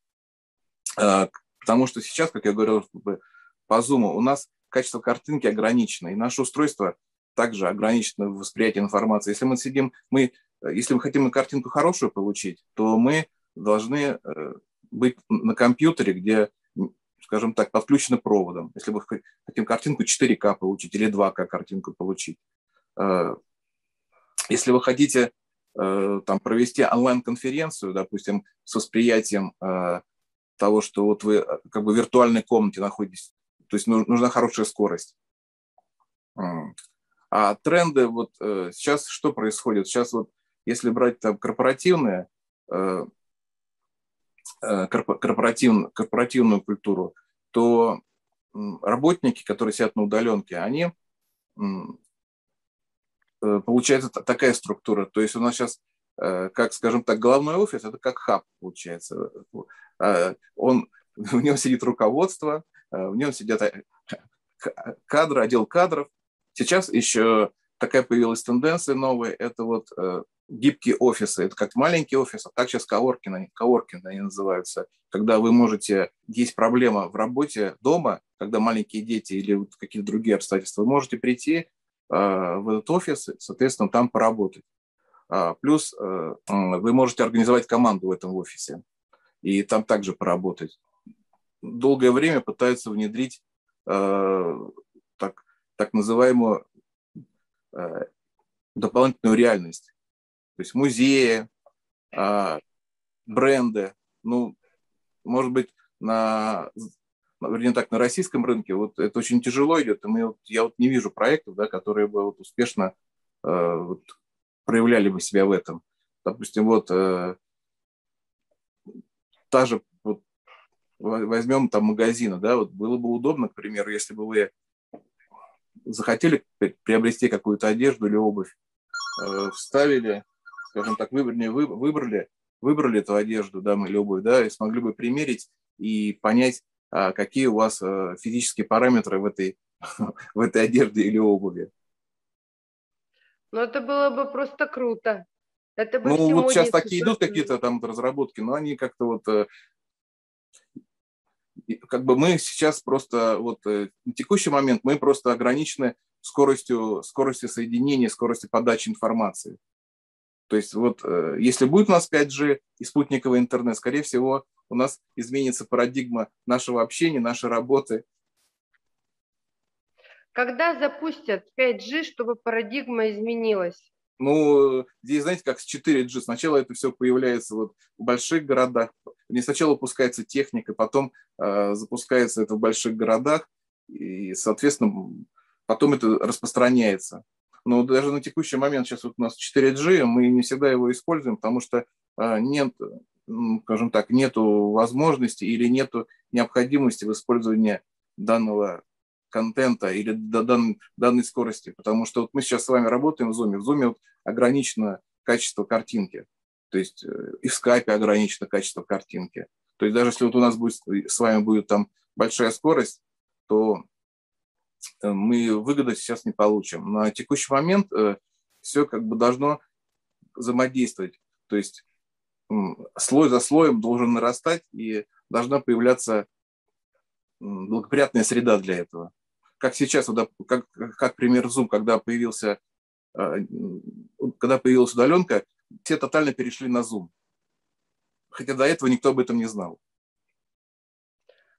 S2: А, потому что сейчас, как я говорил по Zoom, у нас качество картинки ограничено, и наше устройство также ограничено в восприятии информации. Если мы сидим, мы, если мы хотим картинку хорошую получить, то мы должны э, быть на компьютере, где, скажем так, подключено проводом. Если мы хотим картинку 4К получить или 2К картинку получить. Э, если вы хотите э, там, провести онлайн-конференцию, допустим, с восприятием того, что вот вы э, как бы в виртуальной комнате находитесь. То есть нужна хорошая скорость. А тренды, вот э, сейчас что происходит? Сейчас вот если брать там корпоративные, э, корпоративную, корпоративную культуру, то работники, которые сидят на удаленке, они, получается такая структура. То есть у нас сейчас, как, скажем так, головной офис, это как хаб, получается. Э, он, *laughs* в нем сидит руководство, э, в нем сидят э, кадры, отдел кадров. Сейчас еще такая появилась тенденция новая, это вот гибкие офисы. Это как маленький офис, а так сейчас коворкинг, коворкинг они называются. Когда вы можете, есть проблема в работе дома, когда маленькие дети или вот какие-то другие обстоятельства, вы можете прийти в этот офис, соответственно, там поработать. А, плюс вы можете организовать команду в этом офисе и там также поработать. Долгое время пытаются внедрить э, так, так называемую э, дополнительную реальность. То есть музеи, э, бренды. Ну, может быть, на, вернее так, на российском рынке вот это очень тяжело идет. И мы, вот, я вот не вижу проектов, да, которые бы вот успешно э, вот, проявляли бы себя в этом. Допустим, вот э, та же, возьмем там магазины, да, вот было бы удобно, к примеру, если бы вы захотели приобрести какую-то одежду или обувь, э, вставили, скажем так, выбрали, выбрали, выбрали эту одежду, да, или обувь, да, и смогли бы примерить и понять, а, какие у вас э, физические параметры в этой, *laughs* в этой одежде или обуви.
S1: Ну, это было бы просто круто.
S2: Это бы ну, вот сейчас такие идут какие-то там разработки, но они как-то вот э, как бы мы сейчас просто вот э, на текущий момент мы просто ограничены скоростью, скоростью соединения, скоростью подачи информации. То есть вот э, если будет у нас 5G и спутниковый интернет, скорее всего, у нас изменится парадигма нашего общения, нашей работы.
S1: Когда запустят 5G, чтобы парадигма изменилась?
S2: Ну, здесь, знаете, как с 4G. Сначала это все появляется вот в больших городах. Не сначала выпускается техника, потом э, запускается это в больших городах, и, соответственно, потом это распространяется. Но даже на текущий момент сейчас вот у нас 4G, мы не всегда его используем, потому что э, нет, скажем так, нету возможности или нету необходимости в использовании данного контента или до дан, данной скорости. Потому что вот мы сейчас с вами работаем в Zoom. В Zoom вот ограничено качество картинки. То есть э, и в скайпе ограничено качество картинки. То есть даже если вот у нас будет, с вами будет там большая скорость, то э, мы выгоды сейчас не получим. На текущий момент э, все как бы должно взаимодействовать. То есть слой за слоем должен нарастать и должна появляться благоприятная среда для этого как сейчас, как, как пример Zoom, когда появился, когда появилась удаленка, все тотально перешли на Zoom. Хотя до этого никто об этом не знал.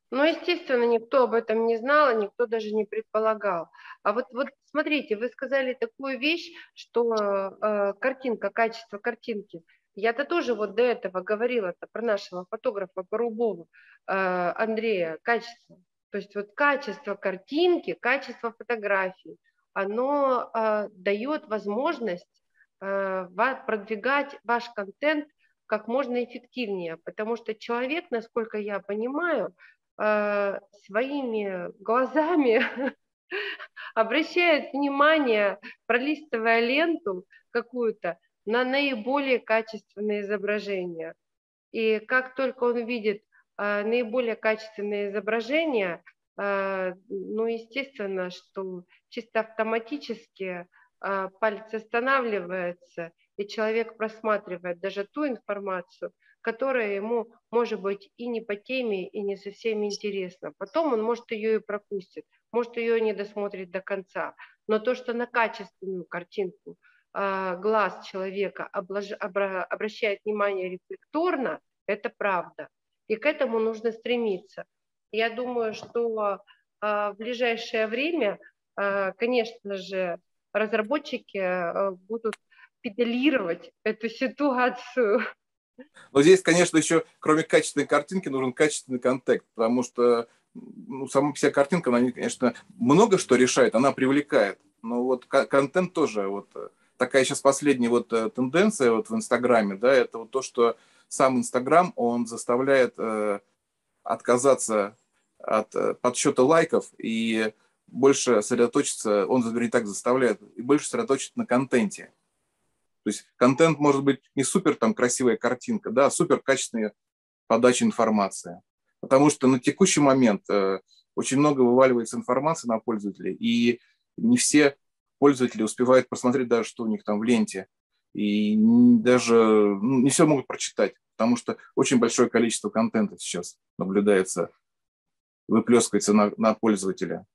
S1: Ну, естественно, никто об этом не знал, никто даже не предполагал. А вот, вот смотрите, вы сказали такую вещь, что э, картинка, качество картинки. Я-то тоже вот до этого говорила про нашего фотографа Порубова э, Андрея, качество. То есть вот качество картинки, качество фотографии, оно э, дает возможность продвигать ваш контент как можно эффективнее, потому что человек, насколько я понимаю, э, своими глазами *laughs* обращает внимание, пролистывая ленту какую-то, на наиболее качественные изображения. И как только он видит э, наиболее качественные изображения, э, ну, естественно, что чисто автоматически э, палец останавливается, и человек просматривает даже ту информацию, которая ему, может быть, и не по теме, и не совсем интересна. Потом он, может, ее и пропустит, может, ее не досмотрит до конца. Но то, что на качественную картинку – а, глаз человека обращает внимание рефлекторно, это правда. И к этому нужно стремиться. Я думаю, что а, в ближайшее время, а, конечно же, разработчики будут педалировать эту ситуацию.
S2: Но здесь, конечно, еще кроме качественной картинки нужен качественный контекст, потому что ну, сама вся картинка, она, конечно, много что решает, она привлекает. Но вот контент тоже вот такая сейчас последняя вот э, тенденция вот в Инстаграме, да, это вот то, что сам Инстаграм, он заставляет э, отказаться от э, подсчета лайков и больше сосредоточиться, он, вернее, так заставляет, и больше сосредоточиться на контенте. То есть контент может быть не супер там красивая картинка, да, а супер качественная подача информации. Потому что на текущий момент э, очень много вываливается информации на пользователей, и не все пользователи успевают посмотреть даже, что у них там в ленте. И даже ну, не все могут прочитать, потому что очень большое количество контента сейчас наблюдается, выплескивается на, на пользователя.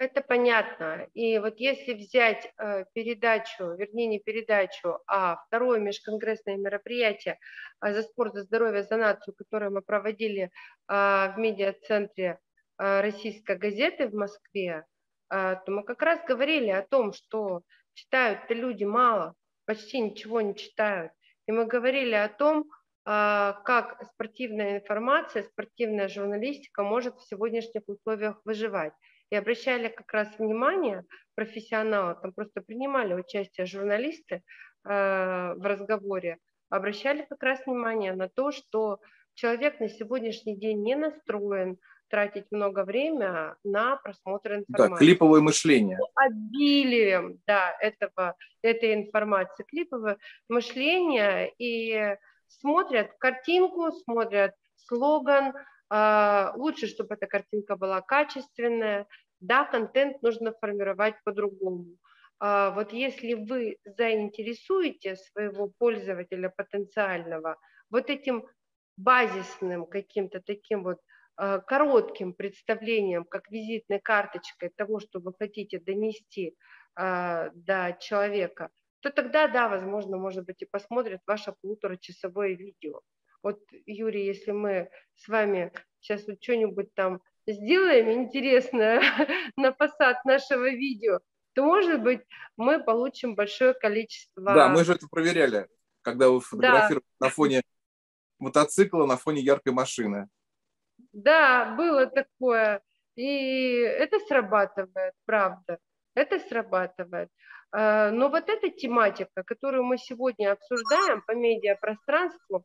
S1: Это понятно. И вот если взять э, передачу, вернее не передачу, а второе межконгрессное мероприятие э, за спорт, за здоровье, за нацию, которое мы проводили э, в медиа-центре э, российской газеты в Москве, а, то мы как раз говорили о том, что читают-то люди мало, почти ничего не читают. И мы говорили о том, а, как спортивная информация, спортивная журналистика может в сегодняшних условиях выживать. И обращали как раз внимание профессионалы, там просто принимали участие журналисты а, в разговоре, обращали как раз внимание на то, что человек на сегодняшний день не настроен тратить много времени на просмотр информации.
S2: Да, клиповое мышление.
S1: Обилием, да, этого, этой информации, клиповое мышление, и смотрят картинку, смотрят слоган, э, лучше, чтобы эта картинка была качественная, да, контент нужно формировать по-другому. Э, вот если вы заинтересуете своего пользователя потенциального вот этим базисным каким-то таким вот Э, коротким представлением, как визитной карточкой того, что вы хотите донести до человека, то тогда, да, возможно, может быть, и посмотрят ваше полуторачасовое видео. Вот, Юрий, если мы с вами сейчас вот что-нибудь там сделаем интересное *laughs* на фасад нашего видео, то, может быть, мы получим большое количество...
S2: Да, мы же это проверяли, когда вы фотографировали да. на фоне мотоцикла, на фоне яркой машины.
S1: Да, было такое. И это срабатывает, правда. Это срабатывает. А, но вот эта тематика, которую мы сегодня обсуждаем по медиапространству, а,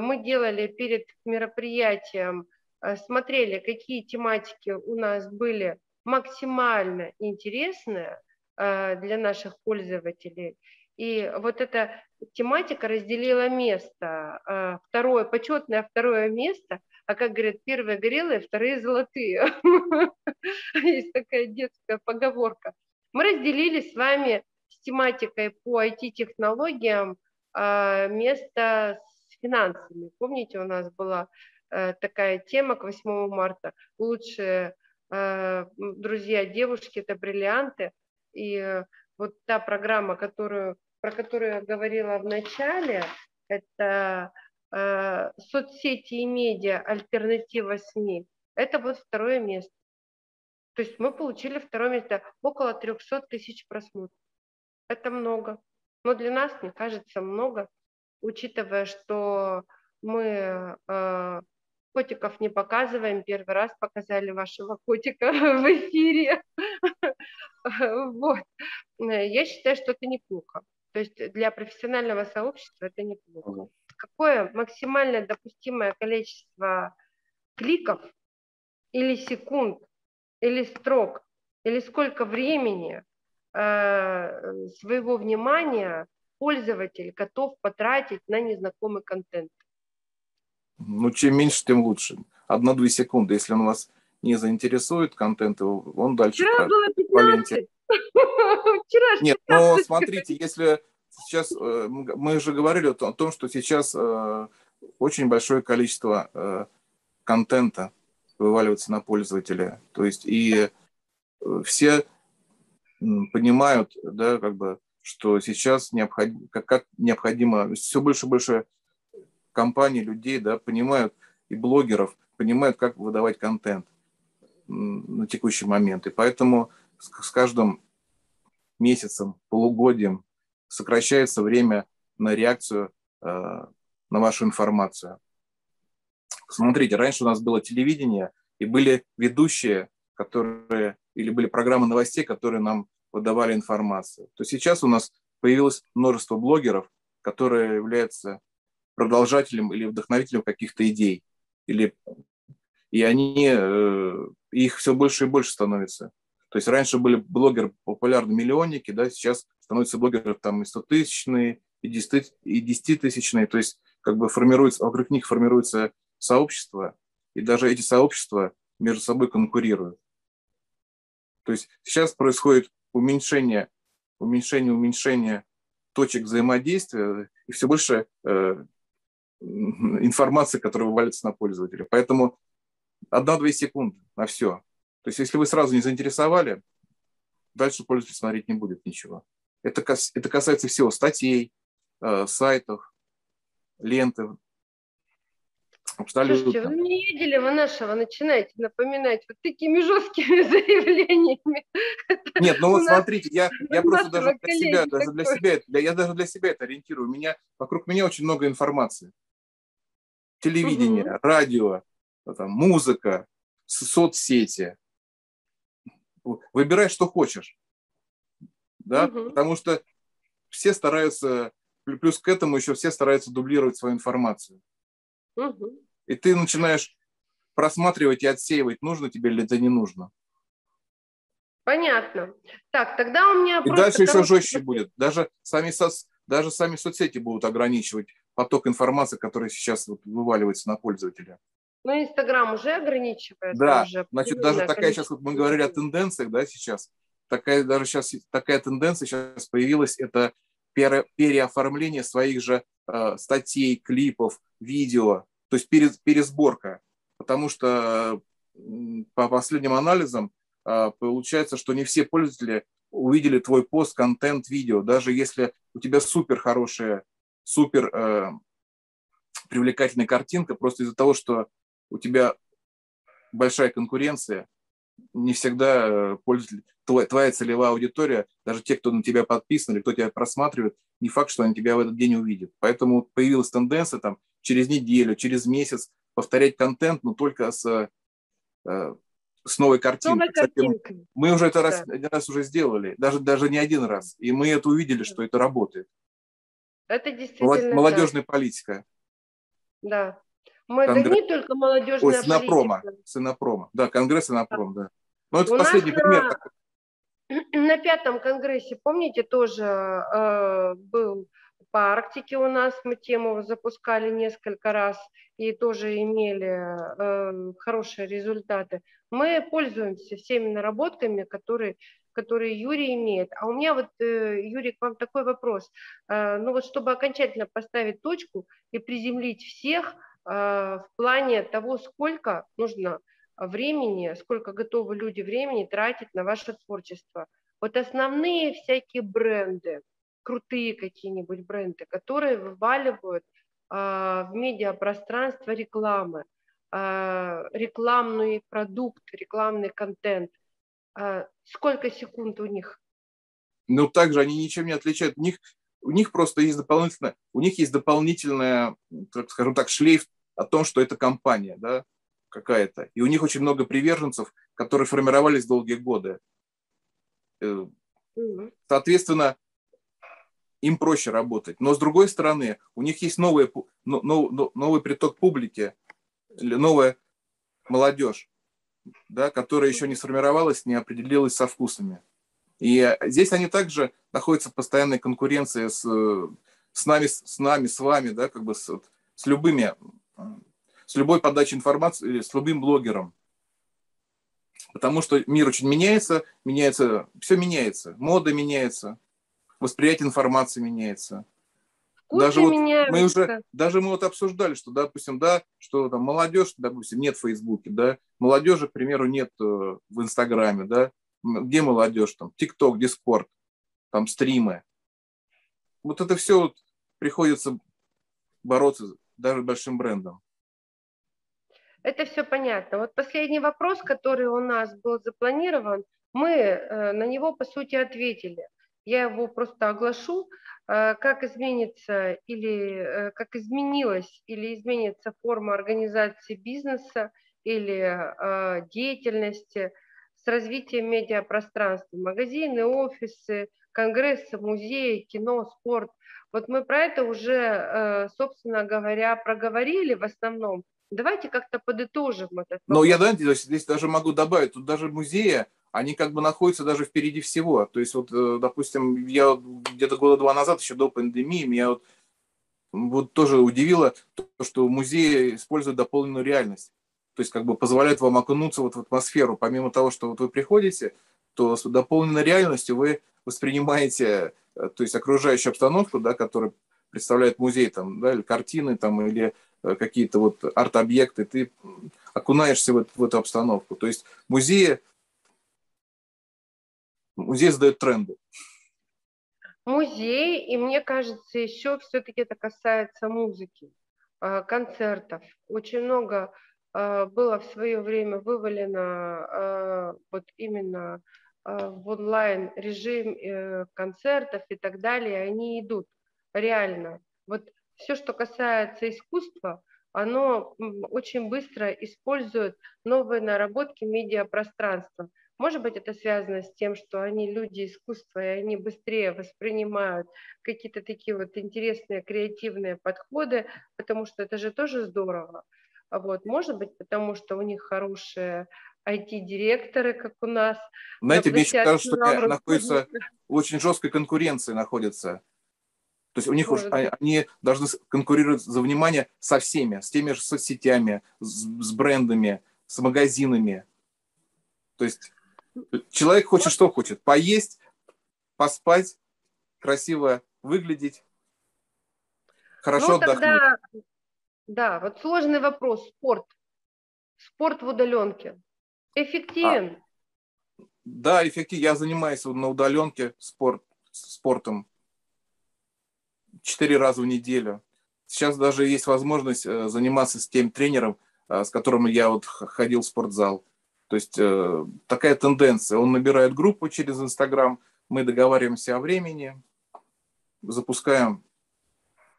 S1: мы делали перед мероприятием, а, смотрели, какие тематики у нас были максимально интересные для наших пользователей. И вот эта тематика разделила место. Второе, почетное второе место – а как говорят, первые горелые, вторые золотые. *laughs* Есть такая детская поговорка. Мы разделили с вами с тематикой по IT-технологиям а, место финансами. Помните, у нас была э, такая тема к 8 марта. Лучшие э, друзья девушки – это бриллианты. И вот та программа, которую, про которую я говорила в начале, это Э, соцсети и медиа, альтернатива СМИ, это вот второе место. То есть мы получили второе место, около 300 тысяч просмотров. Это много. Но для нас, мне кажется, много, учитывая, что мы э, котиков не показываем. Первый раз показали вашего котика *laughs* в эфире. *laughs* Вот. Я считаю, что это неплохо. То есть для профессионального сообщества это неплохо. какое максимальное допустимое количество кликов или секунд, или строк, или сколько времени э, своего внимания пользователь готов потратить на незнакомый контент.
S2: Ну, чем меньше, тем лучше. Одна-две секунды. Если он вас не заинтересует контент, он дальше
S1: Вчера было 15. *laughs*
S2: Вчера Нет, но смотрите, если сейчас э, мы же говорили о том, что сейчас э, очень большое количество э, контента вываливается на пользователя. То есть и все понимают, да, как бы, что сейчас необходимо, как, как необходимо, все больше и больше компаний, людей, да, понимают, и блогеров, понимают, как выдавать контент на текущий момент. И поэтому с каждым месяцем, полугодием сокращается время на реакцию э, на вашу информацию. Смотрите, раньше у нас было телевидение, и были ведущие, которые, или были программы новостей, которые нам выдавали информацию. То сейчас у нас появилось множество блогеров, которые являются продолжателем или вдохновителем каких-то идей. Или, и они, э, их все больше и больше становится. То есть раньше были блогеры популярны миллионники, да, сейчас становятся блогеры там и 100 тысячные, и 10 тысячные. То есть как бы формируется, вокруг них формируется сообщество, и даже эти сообщества между собой конкурируют. То есть сейчас происходит уменьшение, уменьшение, уменьшение точек взаимодействия и все больше э, информации, которая вывалится на пользователя. Поэтому одна-две секунды на все. То есть если вы сразу не заинтересовали, дальше пользователь смотреть не будет ничего. Это, это касается всего статей, э, сайтов, ленты,
S1: Абсолютно. Слушайте, вы не видели вы нашего начинаете напоминать вот такими жесткими *laughs* заявлениями.
S2: Нет, ну вот смотрите, я, я просто даже для себя, даже для себя, для, я даже для себя это ориентирую. У меня, вокруг меня очень много информации. Телевидение, угу. радио, там, музыка, соцсети. Выбирай, что хочешь. Да? Угу. Потому что все стараются, плюс к этому еще все стараются дублировать свою информацию. Угу. И ты начинаешь просматривать и отсеивать, нужно тебе или это не нужно.
S1: Понятно. Так, тогда у меня...
S2: И дальше еще жестче будет. Даже сами, со... даже сами соцсети будут ограничивать поток информации, который сейчас вот вываливается на пользователя.
S1: Ну, Инстаграм уже ограничивает.
S2: Да, уже значит, даже такая сейчас, вот мы говорили о тенденциях, да, сейчас, такая даже сейчас такая тенденция сейчас появилась, это пере, переоформление своих же э, статей, клипов, видео, то есть пересборка. Потому что по последним анализам э, получается, что не все пользователи увидели твой пост, контент, видео, даже если у тебя супер хорошая, супер э, привлекательная картинка, просто из-за того, что у тебя большая конкуренция, не всегда э, пользователь, твоя, твоя целевая аудитория, даже те, кто на тебя подписан или кто тебя просматривает, не факт, что они тебя в этот день увидят. Поэтому появилась тенденция там через неделю, через месяц повторять контент, но только с, э, с новой картинкой. Кстати, мы уже это да. раз, один раз уже сделали, даже, даже не один раз. И мы это увидели, что это работает.
S1: Это действительно
S2: Молодежная да. политика.
S1: Да. Мы Конгресс... это не только молодежная Ой,
S2: Синопрома, политика. Синопрома. Да, Конгресс Синопром, да. Но это У последний пример.
S1: На, *clears throat* на пятом конгрессе, помните, тоже э, был по Арктике у нас, мы тему запускали несколько раз и тоже имели э, хорошие результаты. Мы пользуемся всеми наработками, которые которые Юрий имеет. А у меня вот, э, Юрий, к вам такой вопрос. Э, ну вот чтобы окончательно поставить точку и приземлить всех – Э, в плане того, сколько нужно времени, сколько готовы люди времени тратить на ваше творчество. Вот основные всякие бренды, крутые какие-нибудь бренды, которые вываливают э, в медиапространство рекламы, э, рекламный продукт, рекламный контент. Сколько секунд у них?
S2: Ну, также они ничем не отличают. У них, у них просто есть дополнительное, у них есть дополнительная, так скажем так, шлейф о том, что это компания да, какая-то. И у них очень много приверженцев, которые формировались долгие годы. Э, соответственно, им проще работать. Но с другой стороны, у них есть новый, новый, новый приток публики, новая молодежь, да, которая еще не сформировалась, не определилась со вкусами. И здесь они также находятся в постоянной конкуренции с, с нами, с нами, с вами, да, как бы с, с любыми, с любой подачей информации, с любым блогером. Потому что мир очень меняется, меняется, все меняется, мода меняется, восприятие информации меняется. Вкусы даже вот мы уже, даже мы вот обсуждали, что, допустим, да, что там молодежь, допустим, нет в Фейсбуке, да, молодежи, к примеру, нет э, в Инстаграме, да, где молодежь там, ТикТок, Дискорд, там стримы. Вот это все вот приходится бороться даже большим брендом.
S1: Это все понятно. Вот последний вопрос, который у нас был запланирован, мы э, на него, по сути, ответили. Я его просто оглашу, э, как изменится или э, как изменилась или изменится форма организации бизнеса или деятельности с развитием медиапространства, магазины, офисы, конгрессы, музеи, кино, спорт. Вот мы про это уже, собственно говоря, проговорили в основном, Давайте как-то подытожим этот
S2: Но я да, здесь, даже могу добавить, тут даже музеи, они как бы находятся даже впереди всего. То есть вот, э, допустим, я где-то года два назад, еще до пандемии, меня вот, вот тоже удивило то, что музеи используют дополненную реальность. То есть как бы позволяют вам окунуться вот в атмосферу. Помимо того, что вот вы приходите, то с дополненной реальностью вы воспринимаете э, то есть окружающую обстановку, да, которая представляет музей, там, да, или картины, там, или Э, какие-то вот арт-объекты, ты окунаешься в, в эту обстановку. То есть музеи, музей задает тренды.
S1: Музей, и мне кажется, еще все-таки это касается музыки, э, концертов. Очень много э, было в свое время вывалено вот именно в онлайн режим концертов и так далее, они идут реально. Вот все, что касается искусства, оно очень быстро использует новые наработки медиапространства. Может быть, это связано с тем, что они люди искусства, и они быстрее воспринимают какие-то такие вот интересные креативные подходы, потому что это же тоже здорово. Вот. Может быть, потому что у них хорошие IT-директоры, как у нас.
S2: Знаете, мне кажется, что находится в очень жесткой конкуренции находится то есть у них уже, они должны конкурировать за внимание со всеми, с теми же соцсетями, с, с брендами, с магазинами. То есть человек хочет что хочет? Поесть, поспать, красиво выглядеть, хорошо ну, отдохнуть. Тогда,
S1: да, вот сложный вопрос. Спорт. Спорт в удаленке. Эффективен?
S2: А, да, эффективен. Я занимаюсь на удаленке спорт, спортом четыре раза в неделю. Сейчас даже есть возможность э, заниматься с тем тренером, э, с которым я вот ходил в спортзал. То есть э, такая тенденция. Он набирает группу через Инстаграм, мы договариваемся о времени, запускаем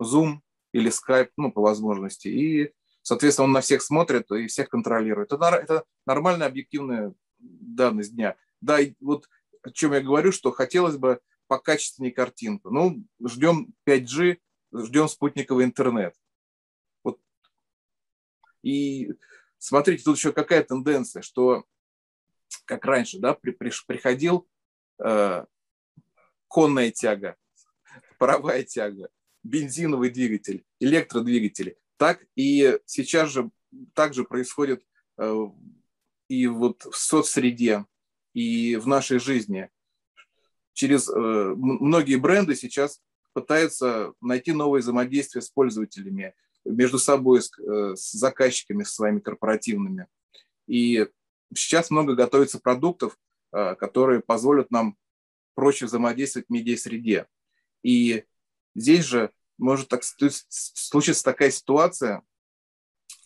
S2: Zoom или Skype, ну, по возможности, и, соответственно, он на всех смотрит и всех контролирует. Это, это нормальная объективная данность дня. Да, и вот о чем я говорю, что хотелось бы покачественнее картинку. Ну, ждем 5G, ждем спутниковый интернет. Вот. И смотрите, тут еще какая тенденция, что как раньше, да, при, при, приходил э, конная тяга, паровая тяга, бензиновый двигатель, электродвигатели. Так и сейчас же также происходит э, и вот в соцсреде, и в нашей жизни через э, многие бренды сейчас пытаются найти новые взаимодействия с пользователями, между собой, с, э, с заказчиками с своими корпоративными. И сейчас много готовится продуктов, э, которые позволят нам проще взаимодействовать в медиа-среде. И здесь же может так, случиться такая ситуация,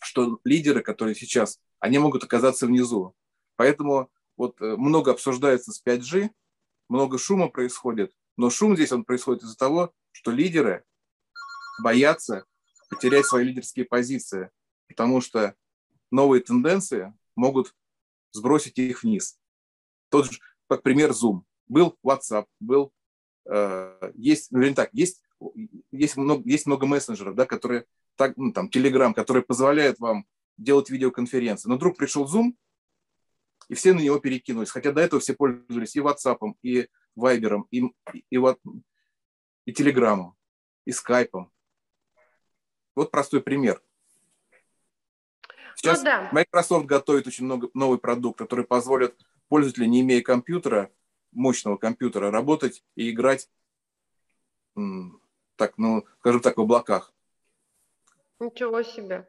S2: что лидеры, которые сейчас, они могут оказаться внизу. Поэтому вот много обсуждается с 5G, много шума происходит, но шум здесь он происходит из-за того, что лидеры боятся потерять свои лидерские позиции, потому что новые тенденции могут сбросить их вниз. Тот же, как пример, Zoom. Был WhatsApp, был э, есть, ну, так, есть, есть, много, есть много мессенджеров, да, которые, так, ну, там, Telegram, которые позволяют вам делать видеоконференции. Но вдруг пришел Zoom, и все на него перекинулись. Хотя до этого все пользовались и WhatsApp, и Viber, и, и, и, и Telegram, и Skype. Вот простой пример. Сейчас ну, да. Microsoft готовит очень много новый продукт, который позволит пользователю, не имея компьютера, мощного компьютера, работать и играть, так, ну, скажем так, в облаках.
S1: Ничего себе.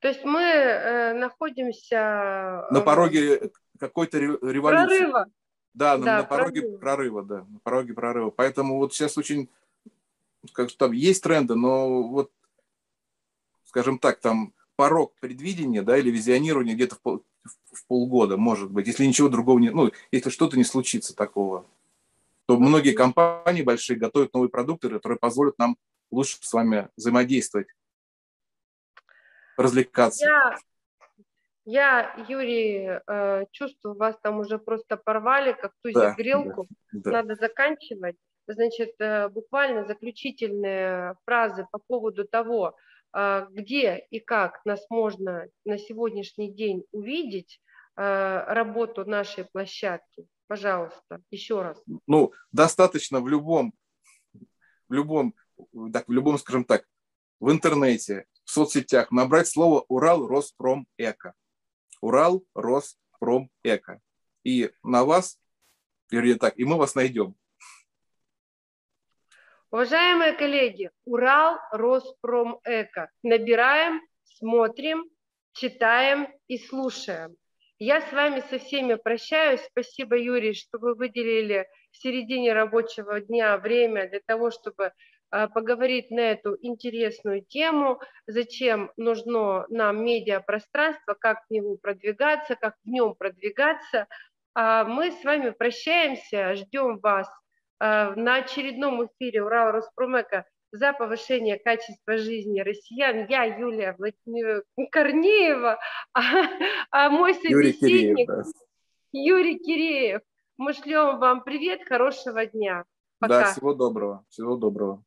S1: То есть мы э, находимся...
S2: На пороге какой-то революции. Прорыва. Да, да на, пороге прорыва. прорыва, да, на пороге прорыва. Поэтому вот сейчас очень, как там есть тренды, но вот, скажем так, там порог предвидения, да, или визионирования где-то в, пол, в полгода, может быть, если ничего другого не, ну, если что-то не случится такого, то многие компании большие готовят новые продукты, которые позволят нам лучше с вами взаимодействовать, развлекаться.
S1: Я я, Юрий, э, чувствую, вас там уже просто порвали, как тузик да, грелку. Да, да. Надо заканчивать. Значит, э, буквально заключительные фразы по поводу того, где и как нас можно на сегодняшний день увидеть, работу нашей площадки. Пожалуйста, еще раз.
S2: Ну, достаточно в любом, в любом, так, в любом, скажем так, в интернете, в соцсетях набрать слово «Урал Роспром Эко». Урал, Роспром, Эко. И на вас, вернее так, и мы вас найдем.
S1: Уважаемые коллеги, Урал, Роспром, Эко. Набираем, смотрим, читаем и слушаем. Я с вами со всеми прощаюсь. Спасибо, Юрий, что вы выделили в середине рабочего дня время для того, чтобы а, поговорить на эту интересную тему, зачем нужно нам медиапространство, как в него продвигаться, как в нем продвигаться. А мы с вами прощаемся, ждем вас на очередном эфире Урал Роспромека за повышение качества жизни россиян. Я Юлия Владимировна Корнеева, а, а мой собеседник Юрий Киреев, да. Юрий Киреев. Мы шлем вам привет, хорошего дня.
S2: Пока. Да, всего доброго, всего доброго.